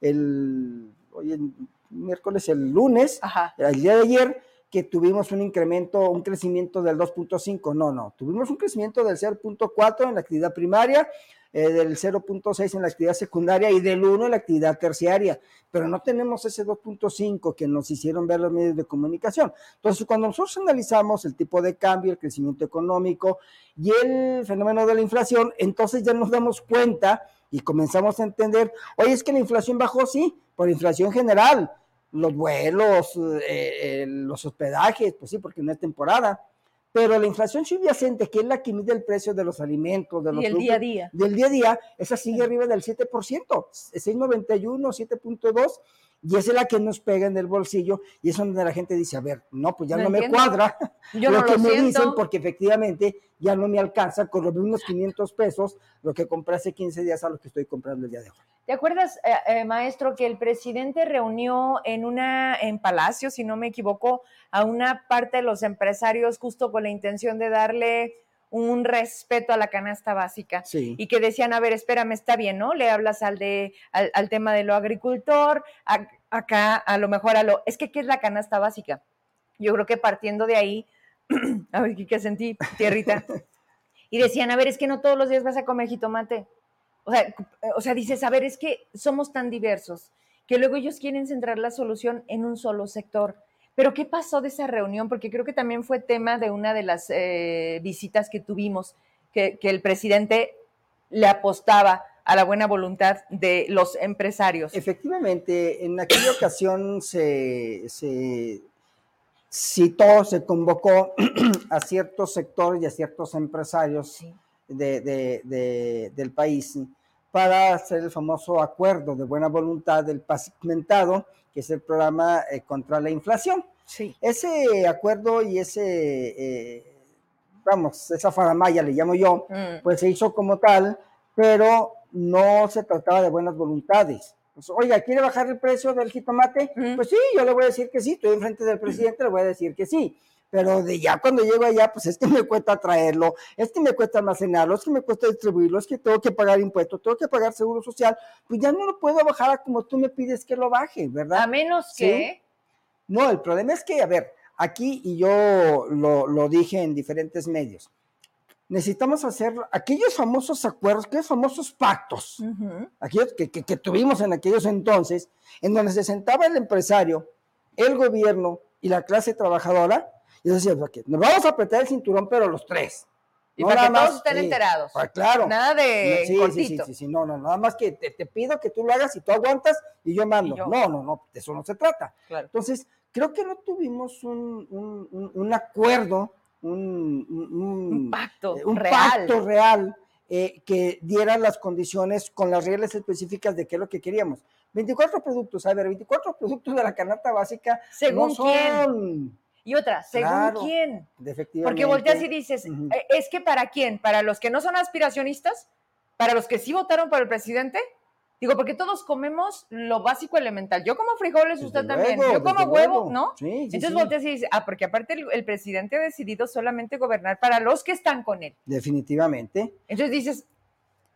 S3: el, hoy en miércoles, el lunes,
S1: Ajá.
S3: el día de ayer, que tuvimos un incremento, un crecimiento del 2.5, no, no, tuvimos un crecimiento del 0.4 en la actividad primaria, eh, del 0.6 en la actividad secundaria y del 1 en la actividad terciaria, pero no tenemos ese 2.5 que nos hicieron ver los medios de comunicación. Entonces, cuando nosotros analizamos el tipo de cambio, el crecimiento económico y el fenómeno de la inflación, entonces ya nos damos cuenta y comenzamos a entender, oye, es que la inflación bajó, sí, por inflación general, los vuelos, eh, eh, los hospedajes, pues sí, porque no es temporada, pero la inflación subyacente, que es la que mide el precio de los alimentos, de los
S1: y el día a día.
S3: Del día a día, esa sigue arriba del 7%, 6,91, 7.2, y esa es la que nos pega en el bolsillo, y es donde la gente dice, a ver, no, pues ya no, me cuadra
S1: Yo
S3: lo
S1: no
S3: que
S1: lo
S3: me
S1: siento.
S3: dicen, porque efectivamente ya no me alcanza con los mismos 500 pesos lo que compré hace 15 días a lo que estoy comprando el día de hoy.
S1: ¿Te acuerdas, eh, eh, maestro, que el presidente reunió en una en Palacio, si no me equivoco, a una parte de los empresarios justo con la intención de darle un respeto a la canasta básica?
S3: Sí.
S1: Y que decían, a ver, espérame, está bien, ¿no? Le hablas al de al, al tema de lo agricultor, a- acá a lo mejor a lo es que qué es la canasta básica. Yo creo que partiendo de ahí, a ver, ¿qué sentí, tierrita? Y decían, a ver, es que no todos los días vas a comer jitomate. O sea, o sea, dices, a ver, es que somos tan diversos que luego ellos quieren centrar la solución en un solo sector. Pero ¿qué pasó de esa reunión? Porque creo que también fue tema de una de las eh, visitas que tuvimos, que, que el presidente le apostaba a la buena voluntad de los empresarios.
S3: Efectivamente, en aquella ocasión se, se citó, se convocó a ciertos sectores y a ciertos empresarios
S1: Sí.
S3: de- de- de- del país para hacer el famoso acuerdo de buena voluntad del pacimentado, que es el programa eh, contra la inflación.
S1: Sí.
S3: Ese acuerdo y ese, eh, vamos, esa faramaya le llamo yo,
S1: Mm.
S3: pues se hizo como tal, pero no se trataba de buenas voluntades. Pues, Oiga, ¿quiere bajar el precio del jitomate?
S1: Ujú.
S3: Pues sí, yo le voy a decir que sí, estoy enfrente del presidente, le voy a decir que sí. Pero de ya cuando llego allá, pues es que me cuesta traerlo, es que me cuesta almacenarlo, es que me cuesta distribuirlo, es que tengo que pagar impuestos, tengo que pagar seguro social, pues ya no lo puedo bajar a como tú me pides que lo baje, ¿verdad?
S1: A menos
S3: Sí.
S1: que...
S3: No, el problema es que, a ver, aquí, y yo lo, lo dije en diferentes medios, necesitamos hacer aquellos famosos acuerdos, aquellos famosos pactos, aquellos que, que- que tuvimos en aquellos entonces, en donde se sentaba el empresario, el gobierno y la clase trabajadora, y decía, "Ok, nos vamos a apretar el cinturón, pero los tres.
S1: Y
S3: No
S1: para que todos
S3: más,
S1: estén
S3: sí.
S1: enterados.
S3: Ah, claro.
S1: Nada de
S3: sí, sí, sí,
S1: cortito.
S3: sí, sí, no, no, nada más que te, te pido que tú lo hagas y tú aguantas y yo mando.
S1: Y yo.
S3: No, no, no, de eso no se trata.
S1: Claro.
S3: Entonces, creo que no tuvimos un, un- un- un acuerdo, un,
S1: pacto
S3: eh, un
S1: real.
S3: pacto real eh, que diera las condiciones con las reglas específicas de qué es lo que queríamos. 24 productos, a ver, 24 productos de la canasta básica
S1: ¿Según
S3: no
S1: quién? Y otra, ¿según
S3: Claro.
S1: quién? Porque volteas y dices,
S3: Ujú.
S1: "Eh, es que para quién? ¿Para los que no son aspiracionistas? ¿Para los que sí votaron por el presidente? Digo, porque todos comemos lo básico elemental. Yo como frijoles,
S3: Desde
S1: usted también.
S3: luego,
S1: Yo como huevo,
S3: luego.
S1: ¿no?
S3: Sí, sí,
S1: Entonces
S3: sí.
S1: volteas y dices, ah, porque aparte el, el presidente ha decidido solamente gobernar para los que están con él.
S3: Definitivamente.
S1: Entonces dices,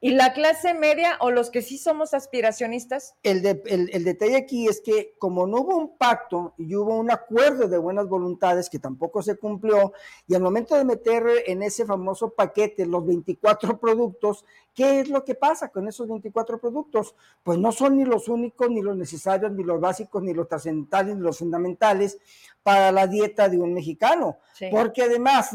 S1: ¿y la clase media o los que sí somos aspiracionistas?
S3: El, de- el- el detalle aquí es que como no hubo un pacto y hubo un acuerdo de buenas voluntades que tampoco se cumplió, y al momento de meter en ese famoso paquete los 24 productos, ¿qué es lo que pasa con esos 24 productos? Pues no son ni los únicos, ni los necesarios, ni los básicos, ni los trascendentales, ni los fundamentales para la dieta de un mexicano.
S1: Sí.
S3: Porque además.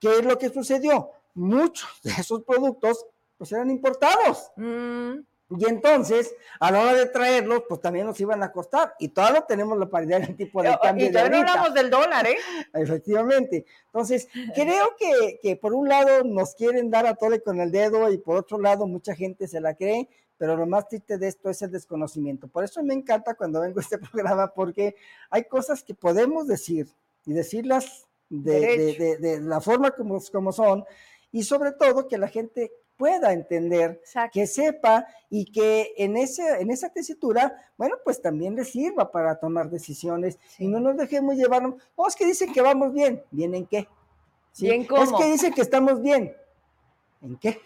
S3: ¿qué es lo que sucedió? Muchos de esos productos pues eran importados.
S1: Mm,
S3: Y entonces, a la hora de traerlos, pues también nos iban a costar. Y todavía tenemos la paridad en el tipo de cambio
S1: y todavía no hablamos del dólar, ¿eh?
S3: Efectivamente. Entonces, creo que, que por un lado nos quieren dar a tole con el dedo y por otro lado mucha gente se la cree, pero lo más triste de esto es el desconocimiento. Por eso me encanta cuando vengo a este programa porque hay cosas que podemos decir y decirlas de, de- de la forma como, como son y sobre todo que la gente pueda entender
S1: Exacto.
S3: que sepa y que en, ese, en esa tesitura, bueno, pues también le sirva para tomar decisiones y no nos dejemos llevar, no, es que dicen que vamos bien, ¿bien en qué? ¿Sí?
S1: ¿Bien
S3: Es
S1: cómo?
S3: que dicen que estamos bien, ¿en qué?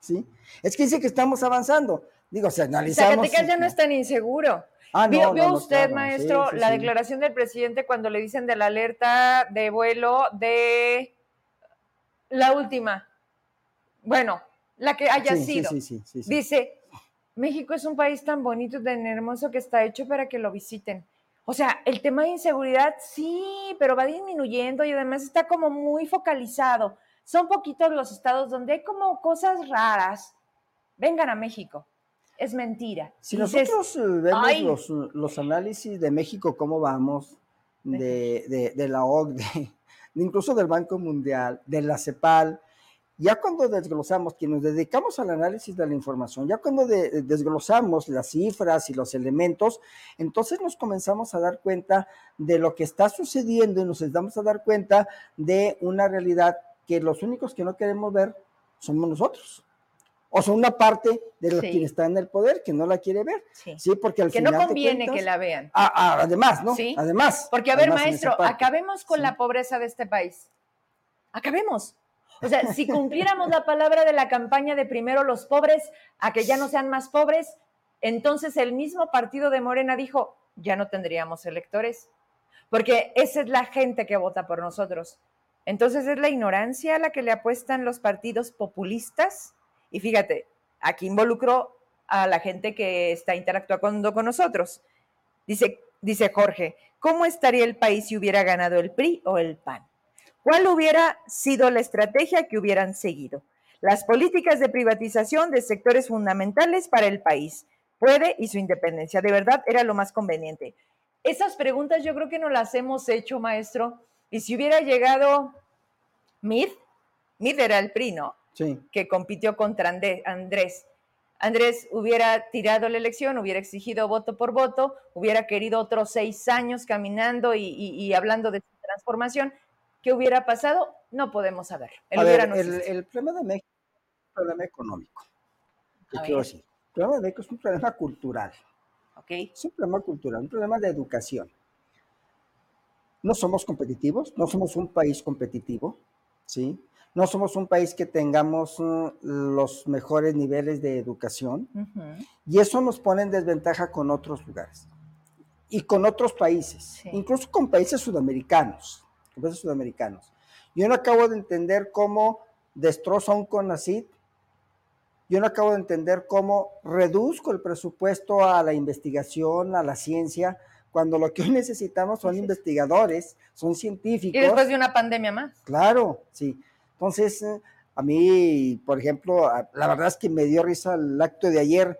S3: ¿Sí? Es que dicen que estamos avanzando, Digo, si analizamos...
S1: Zacatecas ya no es tan inseguro.
S3: Ah, no,
S1: ¿Vio,
S3: no,
S1: vio
S3: no,
S1: usted,
S3: claro,
S1: maestro,
S3: sí, sí,
S1: la
S3: sí.
S1: declaración del presidente cuando le dicen de la alerta de vuelo de la última? Bueno, la que haya
S3: Sí,
S1: sido.
S3: sí, sí.
S1: Dice, México es un país tan bonito, tan hermoso que está hecho para que lo visiten. O sea, el tema de inseguridad sí, pero va disminuyendo y además está como muy focalizado. Son poquitos los estados donde hay como cosas raras. Vengan a México. Es mentira.
S3: Si
S1: Dices,
S3: nosotros eh, vemos los, los análisis de México, cómo vamos, de, de- de la OCDE, de incluso del Banco Mundial, de la CEPAL, ya cuando desglosamos, que nos dedicamos al análisis de la información, ya cuando de- desglosamos las cifras y los elementos, entonces nos comenzamos a dar cuenta de lo que está sucediendo y nos damos a dar cuenta de una realidad que los únicos que no queremos ver somos nosotros. O son una parte de los
S1: Sí.
S3: quien está en el poder que no la quiere ver.
S1: Sí.
S3: Sí, porque al
S1: Que
S3: final
S1: no
S3: de
S1: conviene
S3: cuentas-
S1: que la vean.
S3: Ah, ah, además, ¿no?
S1: Sí.
S3: Además.
S1: Porque, a ver, maestro, acabemos con
S3: Sí.
S1: la pobreza de este país. Acabemos. O sea, si cumpliéramos la palabra de la campaña de primero los pobres a que ya no sean más pobres, entonces el mismo partido de Morena dijo, ya no tendríamos electores, porque esa es la gente que vota por nosotros. Entonces es la ignorancia a la que le apuestan los partidos populistas. Y fíjate, aquí involucró a la gente que está interactuando con nosotros. Dice, dice Jorge, ¿cómo estaría el país si hubiera ganado el PRI o el PAN? ¿Cuál hubiera sido la estrategia que hubieran seguido? Las políticas de privatización de sectores fundamentales para el país. Puede y su independencia. De verdad era lo más conveniente. Esas preguntas yo creo que no las hemos hecho, maestro. Y si hubiera llegado Mid, Mid era el PRI, ¿no?
S3: Sí.
S1: que compitió contra Andrés. Andrés hubiera tirado la elección, hubiera exigido voto por voto, hubiera querido otros seis años caminando y, y- y hablando de su transformación. ¿Qué hubiera pasado? No podemos saber. El
S3: A
S1: hubiera
S3: ver,
S1: no
S3: el,
S1: existe.
S3: el problema de México es un problema económico. ¿Qué
S1: A
S3: quiero decir? El problema de México es un problema cultural.
S1: ¿ok?
S3: Es un problema cultural, un problema de educación. No somos competitivos, no somos un país competitivo, ¿sí? No somos un país que tengamos uh, los mejores niveles de educación y eso nos pone en desventaja con otros lugares y con otros países,
S1: Sí.
S3: incluso con países sudamericanos, países sudamericanos. Yo no acabo de entender cómo destrozo a un CONACYT, yo no acabo de entender cómo reduzco el presupuesto a la investigación, a la ciencia, cuando lo que hoy necesitamos son
S1: Sí,
S3: investigadores, son
S1: Y
S3: científicos.
S1: después de una pandemia más.
S3: Claro, sí. Entonces, eh, a mí, por ejemplo, la verdad es que me dio risa el acto de ayer.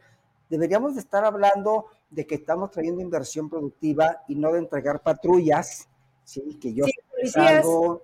S3: Deberíamos de estar hablando de que estamos trayendo inversión productiva y no de entregar patrullas, sí, que yo es
S1: policías
S3: algo,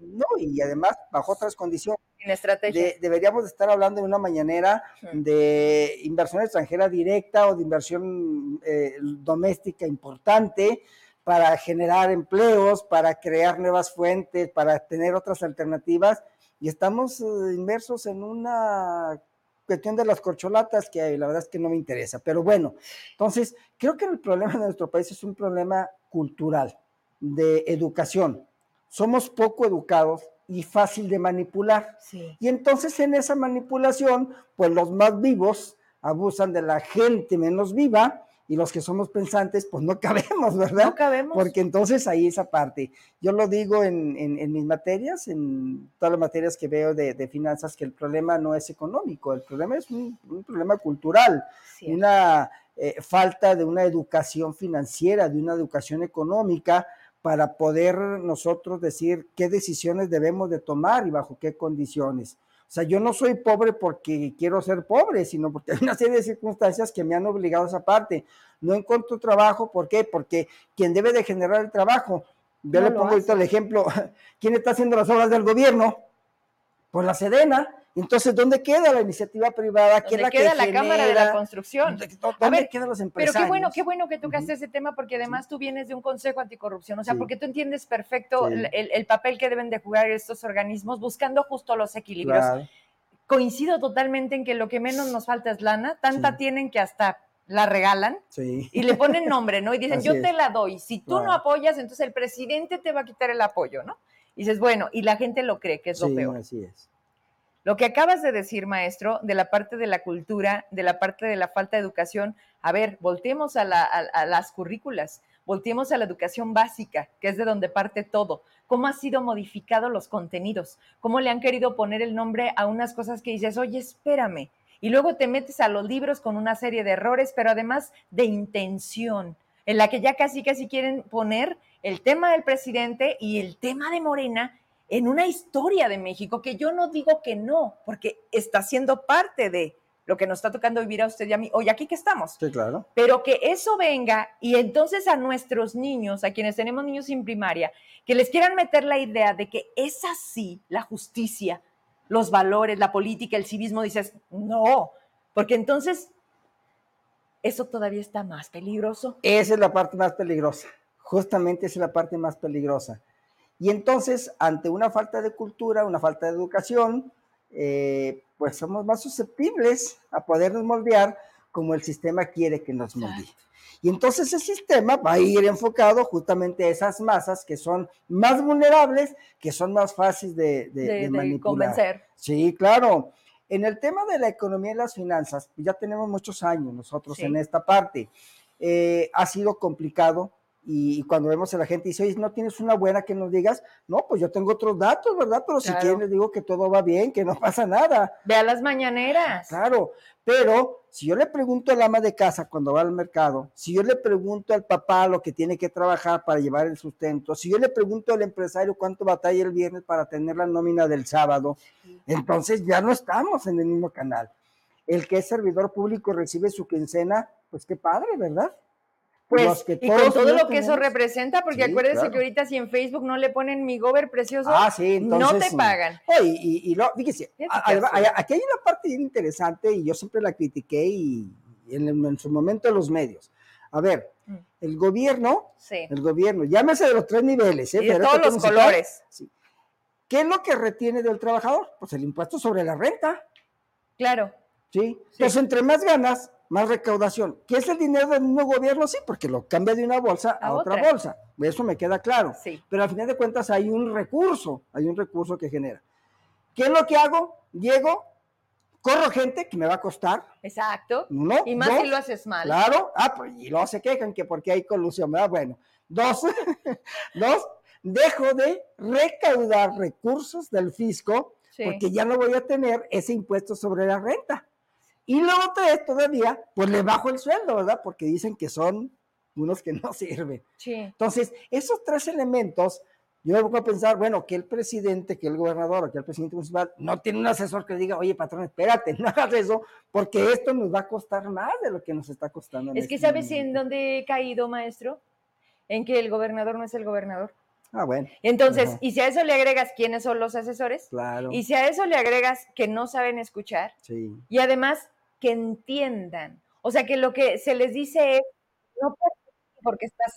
S3: no, y además bajo otras condiciones.
S1: sin estrategia.
S3: De- deberíamos de estar hablando en una mañanera de inversión extranjera directa o de inversión eh, doméstica importante para generar empleos, para crear nuevas fuentes, para tener otras alternativas. Y estamos eh, inmersos en una cuestión de las corcholatas que la verdad es que no me interesa. Pero bueno, entonces creo que el problema de nuestro país es un problema cultural, de educación. Somos poco educados y fácil de manipular.
S1: Sí.
S3: Y entonces en esa manipulación, pues los más vivos abusan de la gente menos viva y los que somos pensantes, pues no cabemos, ¿verdad?
S1: No cabemos.
S3: Porque entonces ahí esa parte. Yo lo digo en, en- en mis materias, en todas las materias que veo de, de finanzas, que el problema no es económico, el problema es un, un problema cultural, una eh, falta de una educación financiera, de una educación económica para poder nosotros decir qué decisiones debemos de tomar y bajo qué condiciones. O sea, yo no soy pobre porque quiero ser pobre, sino porque hay una serie de circunstancias que me han obligado a esa parte. No encuentro trabajo, ¿por qué? Porque quien debe de generar el trabajo, yo
S1: No
S3: le pongo ahorita el ejemplo, ¿quién está haciendo las obras del gobierno? Pues la Sedena. Entonces, ¿dónde queda la iniciativa privada? ¿Quién
S1: Donde
S3: es la
S1: queda
S3: que
S1: la Cámara de la
S3: genera?
S1: Construcción.
S3: ¿Dónde, dónde
S1: ver,
S3: quedan los
S1: Pero
S3: empresarios?
S1: qué bueno, qué bueno que tocaste ese tema porque además tú vienes de un consejo anticorrupción, o sea,
S3: Sí.
S1: porque tú entiendes perfecto
S3: Sí.
S1: el, el- el papel que deben de jugar estos organismos buscando justo los equilibrios.
S3: Claro.
S1: Coincido totalmente en que lo que menos nos falta es lana, tanta tienen que hasta la regalan y le ponen nombre, ¿no? Y dicen,
S3: Así
S1: yo
S3: es.
S1: te la doy, si tú no apoyas, entonces el presidente te va a quitar el apoyo, ¿no? Y dices, bueno, y la gente lo cree, que es lo peor.
S3: así es.
S1: Lo que acabas de decir, maestro, de la parte de la cultura, de la parte de la falta de educación, a ver, volteemos a, las currículas, volteemos a la educación básica, que es de donde parte todo. ¿Cómo han sido modificados los contenidos? ¿Cómo le han querido poner el nombre a unas cosas que dices, oye, espérame? Y luego te metes a los libros con una serie de errores, pero además de intención, en la que ya casi casi quieren poner el tema del presidente y el tema de Morena en una historia de México, que yo no digo que no, porque está siendo parte de lo que nos está tocando vivir a usted y a mí, hoy aquí que estamos.
S3: Sí, claro.
S1: Pero que eso venga y entonces a nuestros niños, a quienes tenemos niños sin primaria, que les quieran meter la idea de que es así la justicia, los valores, la política, el civismo, dices, no, porque entonces eso todavía está más peligroso.
S3: Esa es la parte más peligrosa, justamente esa es la parte más peligrosa. Y entonces, ante una falta de cultura, una falta de educación, eh, pues somos más susceptibles a podernos moldear como el sistema quiere que nos moldee. Y entonces ese sistema va a ir enfocado justamente a esas masas que son más vulnerables, que son más fáciles de, de, manipular. convencer. Sí, claro. En el tema de la economía y las finanzas, ya tenemos muchos años nosotros en esta parte. Eh, ha sido complicado y, cuando vemos a la gente y dice, oye, ¿no tienes una buena que nos digas? No, pues yo tengo otros datos, ¿verdad? Pero si quieren les digo que todo va bien, que no pasa nada.
S1: Ve a las mañaneras.
S3: Claro, pero si yo le pregunto al ama de casa cuando va al mercado, si yo le pregunto al papá lo que tiene que trabajar para llevar el sustento, si yo le pregunto al empresario cuánto batalla el viernes para tener la nómina del sábado, entonces ya no estamos en el mismo canal. El que es servidor público recibe su quincena, pues qué padre, ¿verdad?
S1: Pues, y con todo lo que eso representa, porque acuérdense que ahorita si en Facebook no le ponen mi gober precioso,
S3: ah, sí,
S1: no te pagan.
S3: y, y, lo, fíjese, aquí hay una parte interesante y yo siempre la critiqué y, en, su momento los medios. A ver, mm. el gobierno, el gobierno, llámese de los tres niveles, ¿eh?
S1: de todos los colores.
S3: ¿Qué es lo que retiene del trabajador? Pues el impuesto sobre la renta.
S1: Claro.
S3: ¿Sí? Entonces, entre más ganas, más recaudación. ¿Qué es el dinero del mismo gobierno? Sí, porque lo cambia de una bolsa a, otra. bolsa. Eso me queda claro.
S1: Sí.
S3: Pero al final de cuentas hay un recurso, hay un recurso que genera. ¿Qué es lo que hago? Llego, corro gente que me va a costar.
S1: Exacto.
S3: No,
S1: y más si lo haces mal.
S3: Claro. Ah, pues, y luego se quejan que porque hay colusión, ¿verdad? Bueno. Dos, dos, dejo de recaudar recursos del fisco porque ya no voy a tener ese impuesto sobre la renta. Y luego tres todavía, pues le bajo el sueldo, ¿verdad? Porque dicen que son unos que no sirven.
S1: Sí.
S3: Entonces, esos tres elementos, yo me pongo a pensar, bueno, que el presidente, que el gobernador o que el presidente municipal no tiene un asesor que diga, oye, patrón, espérate, no hagas eso, porque esto nos va a costar más de lo que nos está costando.
S1: es que, este ¿sabes en dónde he caído, maestro? En que el gobernador no es el gobernador.
S3: Ah, bueno.
S1: Entonces, y si a eso le agregas quiénes son los asesores,
S3: claro.
S1: y si a eso le agregas que no saben escuchar,
S3: sí.
S1: y además que entiendan. O sea, que lo que se les dice es, no porque estás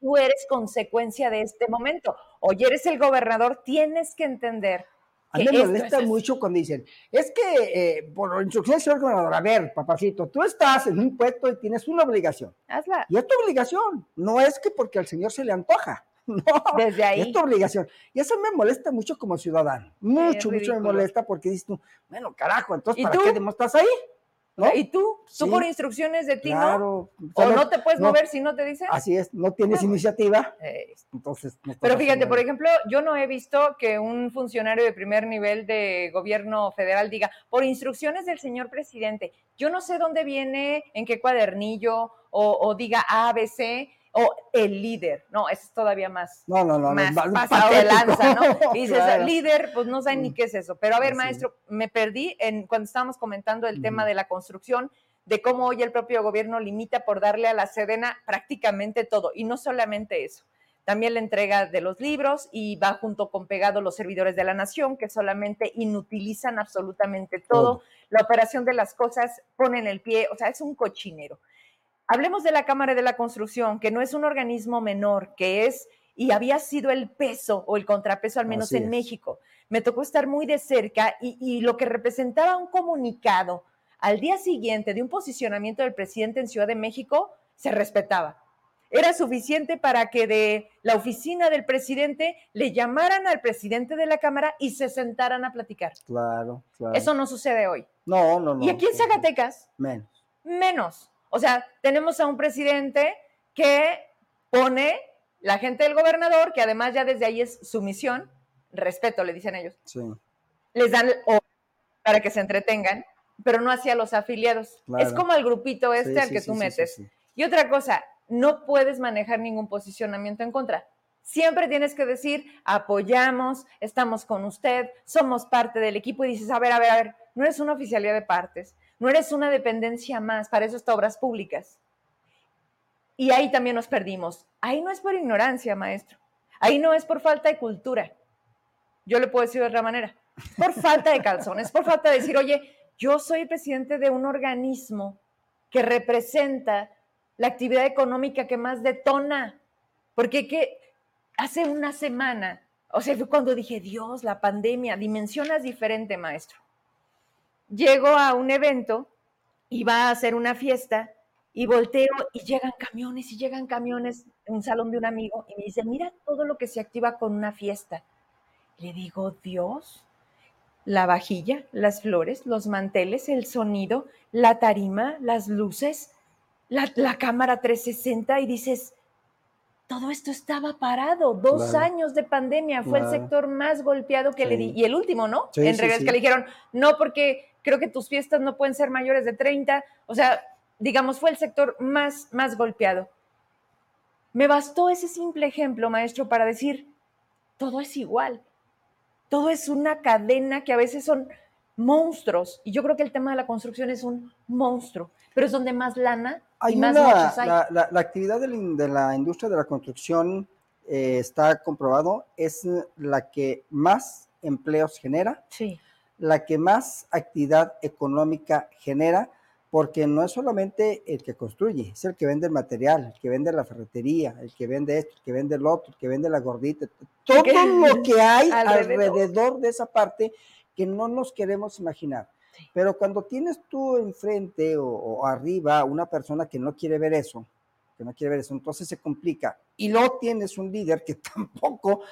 S1: tú eres consecuencia de este momento. Hoy eres el gobernador, tienes que entender.
S3: A mí me molesta mucho cuando dicen, es que eh, por instrucción del gobernador, a ver, papacito, tú estás en un puesto y tienes una obligación.
S1: Hazla.
S3: Y es tu obligación, no es que porque al señor se le antoja. No,
S1: Desde ahí.
S3: es tu obligación. Y eso me molesta mucho como ciudadano. Mucho, mucho me molesta porque dices tú, bueno, carajo, entonces, ¿para qué estás ahí?
S1: ¿Y tú? ¿Tú por instrucciones de ti no? ¿O no, te puedes mover si no te dicen?
S3: Así es, no tienes iniciativa. Entonces,
S1: Pero fíjate, por ejemplo, yo no he visto que un funcionario de primer nivel de gobierno federal diga, por instrucciones del señor presidente, yo no sé dónde viene, en qué cuadernillo, o, o diga ABC, o el líder, no, es todavía más,
S3: no, no, no,
S1: más pasado de lanza, ¿no? Y dices, líder, pues no saben ni mm. qué es eso. Pero a ver, maestro, me perdí en cuando estábamos comentando el tema de la construcción, de cómo hoy el propio gobierno limita por darle a la Sedena prácticamente todo. Y no solamente eso, también la entrega de los libros y va junto con pegado los servidores de la nación que solamente inutilizan absolutamente todo. La operación de las cosas ponen el pie, o sea, es un cochinero. Hablemos de la Cámara de la Construcción, que no es un organismo menor, que es y había sido el peso o el contrapeso, al menos en México. Me tocó estar muy de cerca y, lo que representaba un comunicado al día siguiente de un posicionamiento del presidente en Ciudad de México se respetaba. era suficiente para que de la oficina del presidente le llamaran al presidente de la Cámara y se sentaran a platicar.
S3: Claro, claro.
S1: Eso no sucede hoy.
S3: No, no, no.
S1: Y aquí en Zacatecas,
S3: Menos.
S1: menos. O sea, tenemos a un presidente que pone la gente del gobernador, que además ya desde ahí es su misión, respeto, le dicen ellos,
S3: Sí.
S1: les dan o- para que se entretengan, pero no hacia los afiliados.
S3: Claro.
S1: Es como el grupito este
S3: Sí,
S1: al
S3: sí,
S1: que tú metes. Y otra cosa, no puedes manejar ningún posicionamiento en contra. Siempre tienes que decir, apoyamos, estamos con usted, somos parte del equipo y dices, a ver, a ver, a ver, no eres una oficialidad de partes, no eres una dependencia más, para eso está obras públicas. Y ahí también nos perdimos. Ahí no es por ignorancia, maestro. Ahí no es por falta de cultura. Yo le puedo decir de otra manera. Por falta de calzones, por falta de decir, oye, yo soy presidente de un organismo que representa la actividad económica que más detona. Porque que hace una semana, o sea, fue cuando dije, Dios, la pandemia, dimensionas diferente, maestro. Llego a un evento y va a hacer una fiesta y volteo y llegan camiones y llegan camiones en un salón de un amigo y me dice, mira todo lo que se activa con una fiesta. Le digo, Dios, la vajilla, las flores, los manteles, el sonido, la tarima, las luces, la, la cámara 360 y dices, todo esto estaba parado. Dos
S3: Claro.
S1: años de pandemia fue el
S3: Claro.
S1: sector más golpeado que le
S3: Sí.
S1: di. Y el último, ¿no?
S3: Sí,
S1: en
S3: sí, sí.
S1: que le dijeron, no, porque creo que tus fiestas no pueden ser mayores de 30. O sea, digamos, fue el sector más, más golpeado. Me bastó ese simple ejemplo, maestro, para decir, todo es igual. Todo es una cadena que a veces son monstruos. Y yo creo que el tema de la construcción es un monstruo, pero es donde más lana
S3: Hay
S1: y más
S3: una,
S1: hay.
S3: la, la- la actividad de la, de la industria de la construcción eh, está comprobado, es la que más empleos genera,
S1: Sí,
S3: la que más actividad económica genera, porque no es solamente el que construye, es el que vende el material, el que vende la ferretería, el que vende esto, el que vende el otro, el que vende la gordita, todo lo que hay
S1: Alrededor.
S3: alrededor de esa parte que no nos queremos imaginar.
S1: Sí.
S3: Pero cuando tienes tú enfrente o, o arriba una persona que no quiere ver eso, que no quiere ver eso, entonces se complica. Y luego tienes un líder que tampoco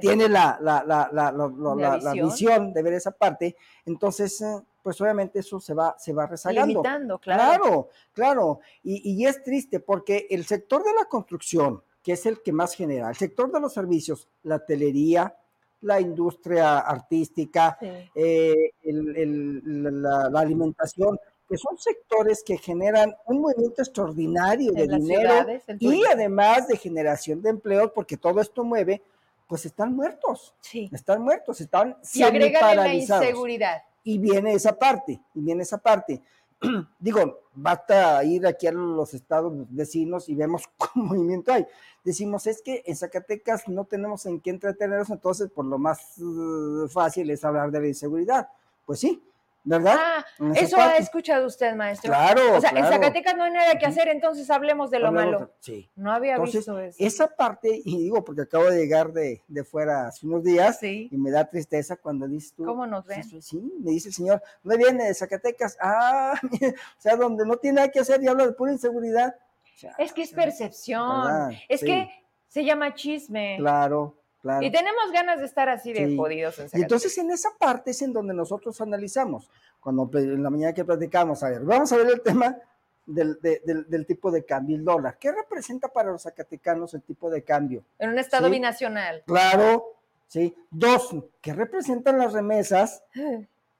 S3: tiene la, la, la, la,
S1: visión.
S3: de ver esa parte, entonces, eh, pues obviamente eso se va, se va rezagando.
S1: Limitando, claro.
S3: Claro, claro. Y, y es triste porque el sector de la construcción, que es el que más genera, el sector de los servicios, la hotelería, la industria artística,
S1: Sí.
S3: eh, el- el- la, la alimentación, que son sectores que generan un movimiento extraordinario de dinero
S1: ciudades,
S3: y además de generación de empleo, porque todo esto mueve, pues están muertos,
S1: Sí.
S3: están muertos, están
S1: Y agrégale la inseguridad.
S3: Y viene esa parte, y viene esa parte. Digo, basta ir aquí a los estados vecinos y vemos cómo movimiento hay. Decimos, es que en Zacatecas no tenemos en qué entretenernos, entonces por lo más eh, fácil es hablar de la inseguridad. Pues sí, ¿verdad?
S1: Ah, eso ha escuchado usted, maestro.
S3: Claro,
S1: O sea, en. Zacatecas no hay nada que hacer, entonces hablemos de lo malo.
S3: Sí.
S1: No había
S3: Entonces,
S1: visto eso.
S3: esa parte, y digo porque acabo de llegar de, de fuera hace unos días,
S1: Sí.
S3: y me da tristeza cuando dices tú.
S1: ¿Cómo nos ven?
S3: Sí, me dice el señor, ¿no viene de Zacatecas? Ah, o sea, donde no tiene nada que hacer y habla de pura inseguridad. O sea,
S1: Es que es percepción.
S3: ¿verdad?
S1: Es
S3: Sí.
S1: que se llama chisme.
S3: Claro, claro.
S1: Y tenemos ganas de estar así de
S3: Sí.
S1: jodidos en
S3: Y entonces en esa parte es en donde nosotros analizamos, cuando en la mañana que platicamos, a ver, vamos a ver el tema del, de- del- del tipo de cambio, el dólar. ¿Qué representa para los zacatecanos el tipo de cambio?
S1: En un estado
S3: Sí.
S1: binacional.
S3: Claro, ¿sí? Dos, ¿qué representan las remesas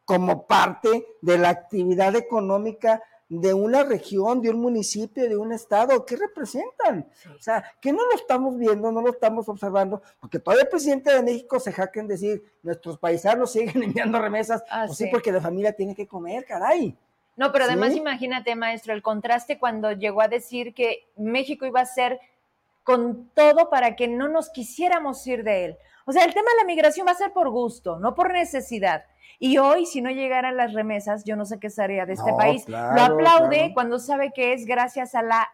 S3: como parte de la actividad económica de una región, de un municipio, de un estado? ¿Qué representan?
S1: Sí.
S3: O sea, que no lo estamos viendo, no lo estamos observando, porque todavía el presidente de México se jacta en decir, nuestros paisanos siguen enviando remesas,
S1: Ah,
S3: pues sí,
S1: sí.
S3: porque la familia tiene que comer, caray.
S1: No, pero además
S3: ¿Sí?
S1: imagínate, maestro, el contraste cuando llegó a decir que México iba a ser con todo para que no nos quisiéramos ir de él. O sea, el tema de la migración va a ser por gusto, no por necesidad. Y hoy, si no llegaran las remesas, yo no sé qué sería de este
S3: No,
S1: país.
S3: claro,
S1: Lo aplaude
S3: claro.
S1: cuando sabe que es gracias a la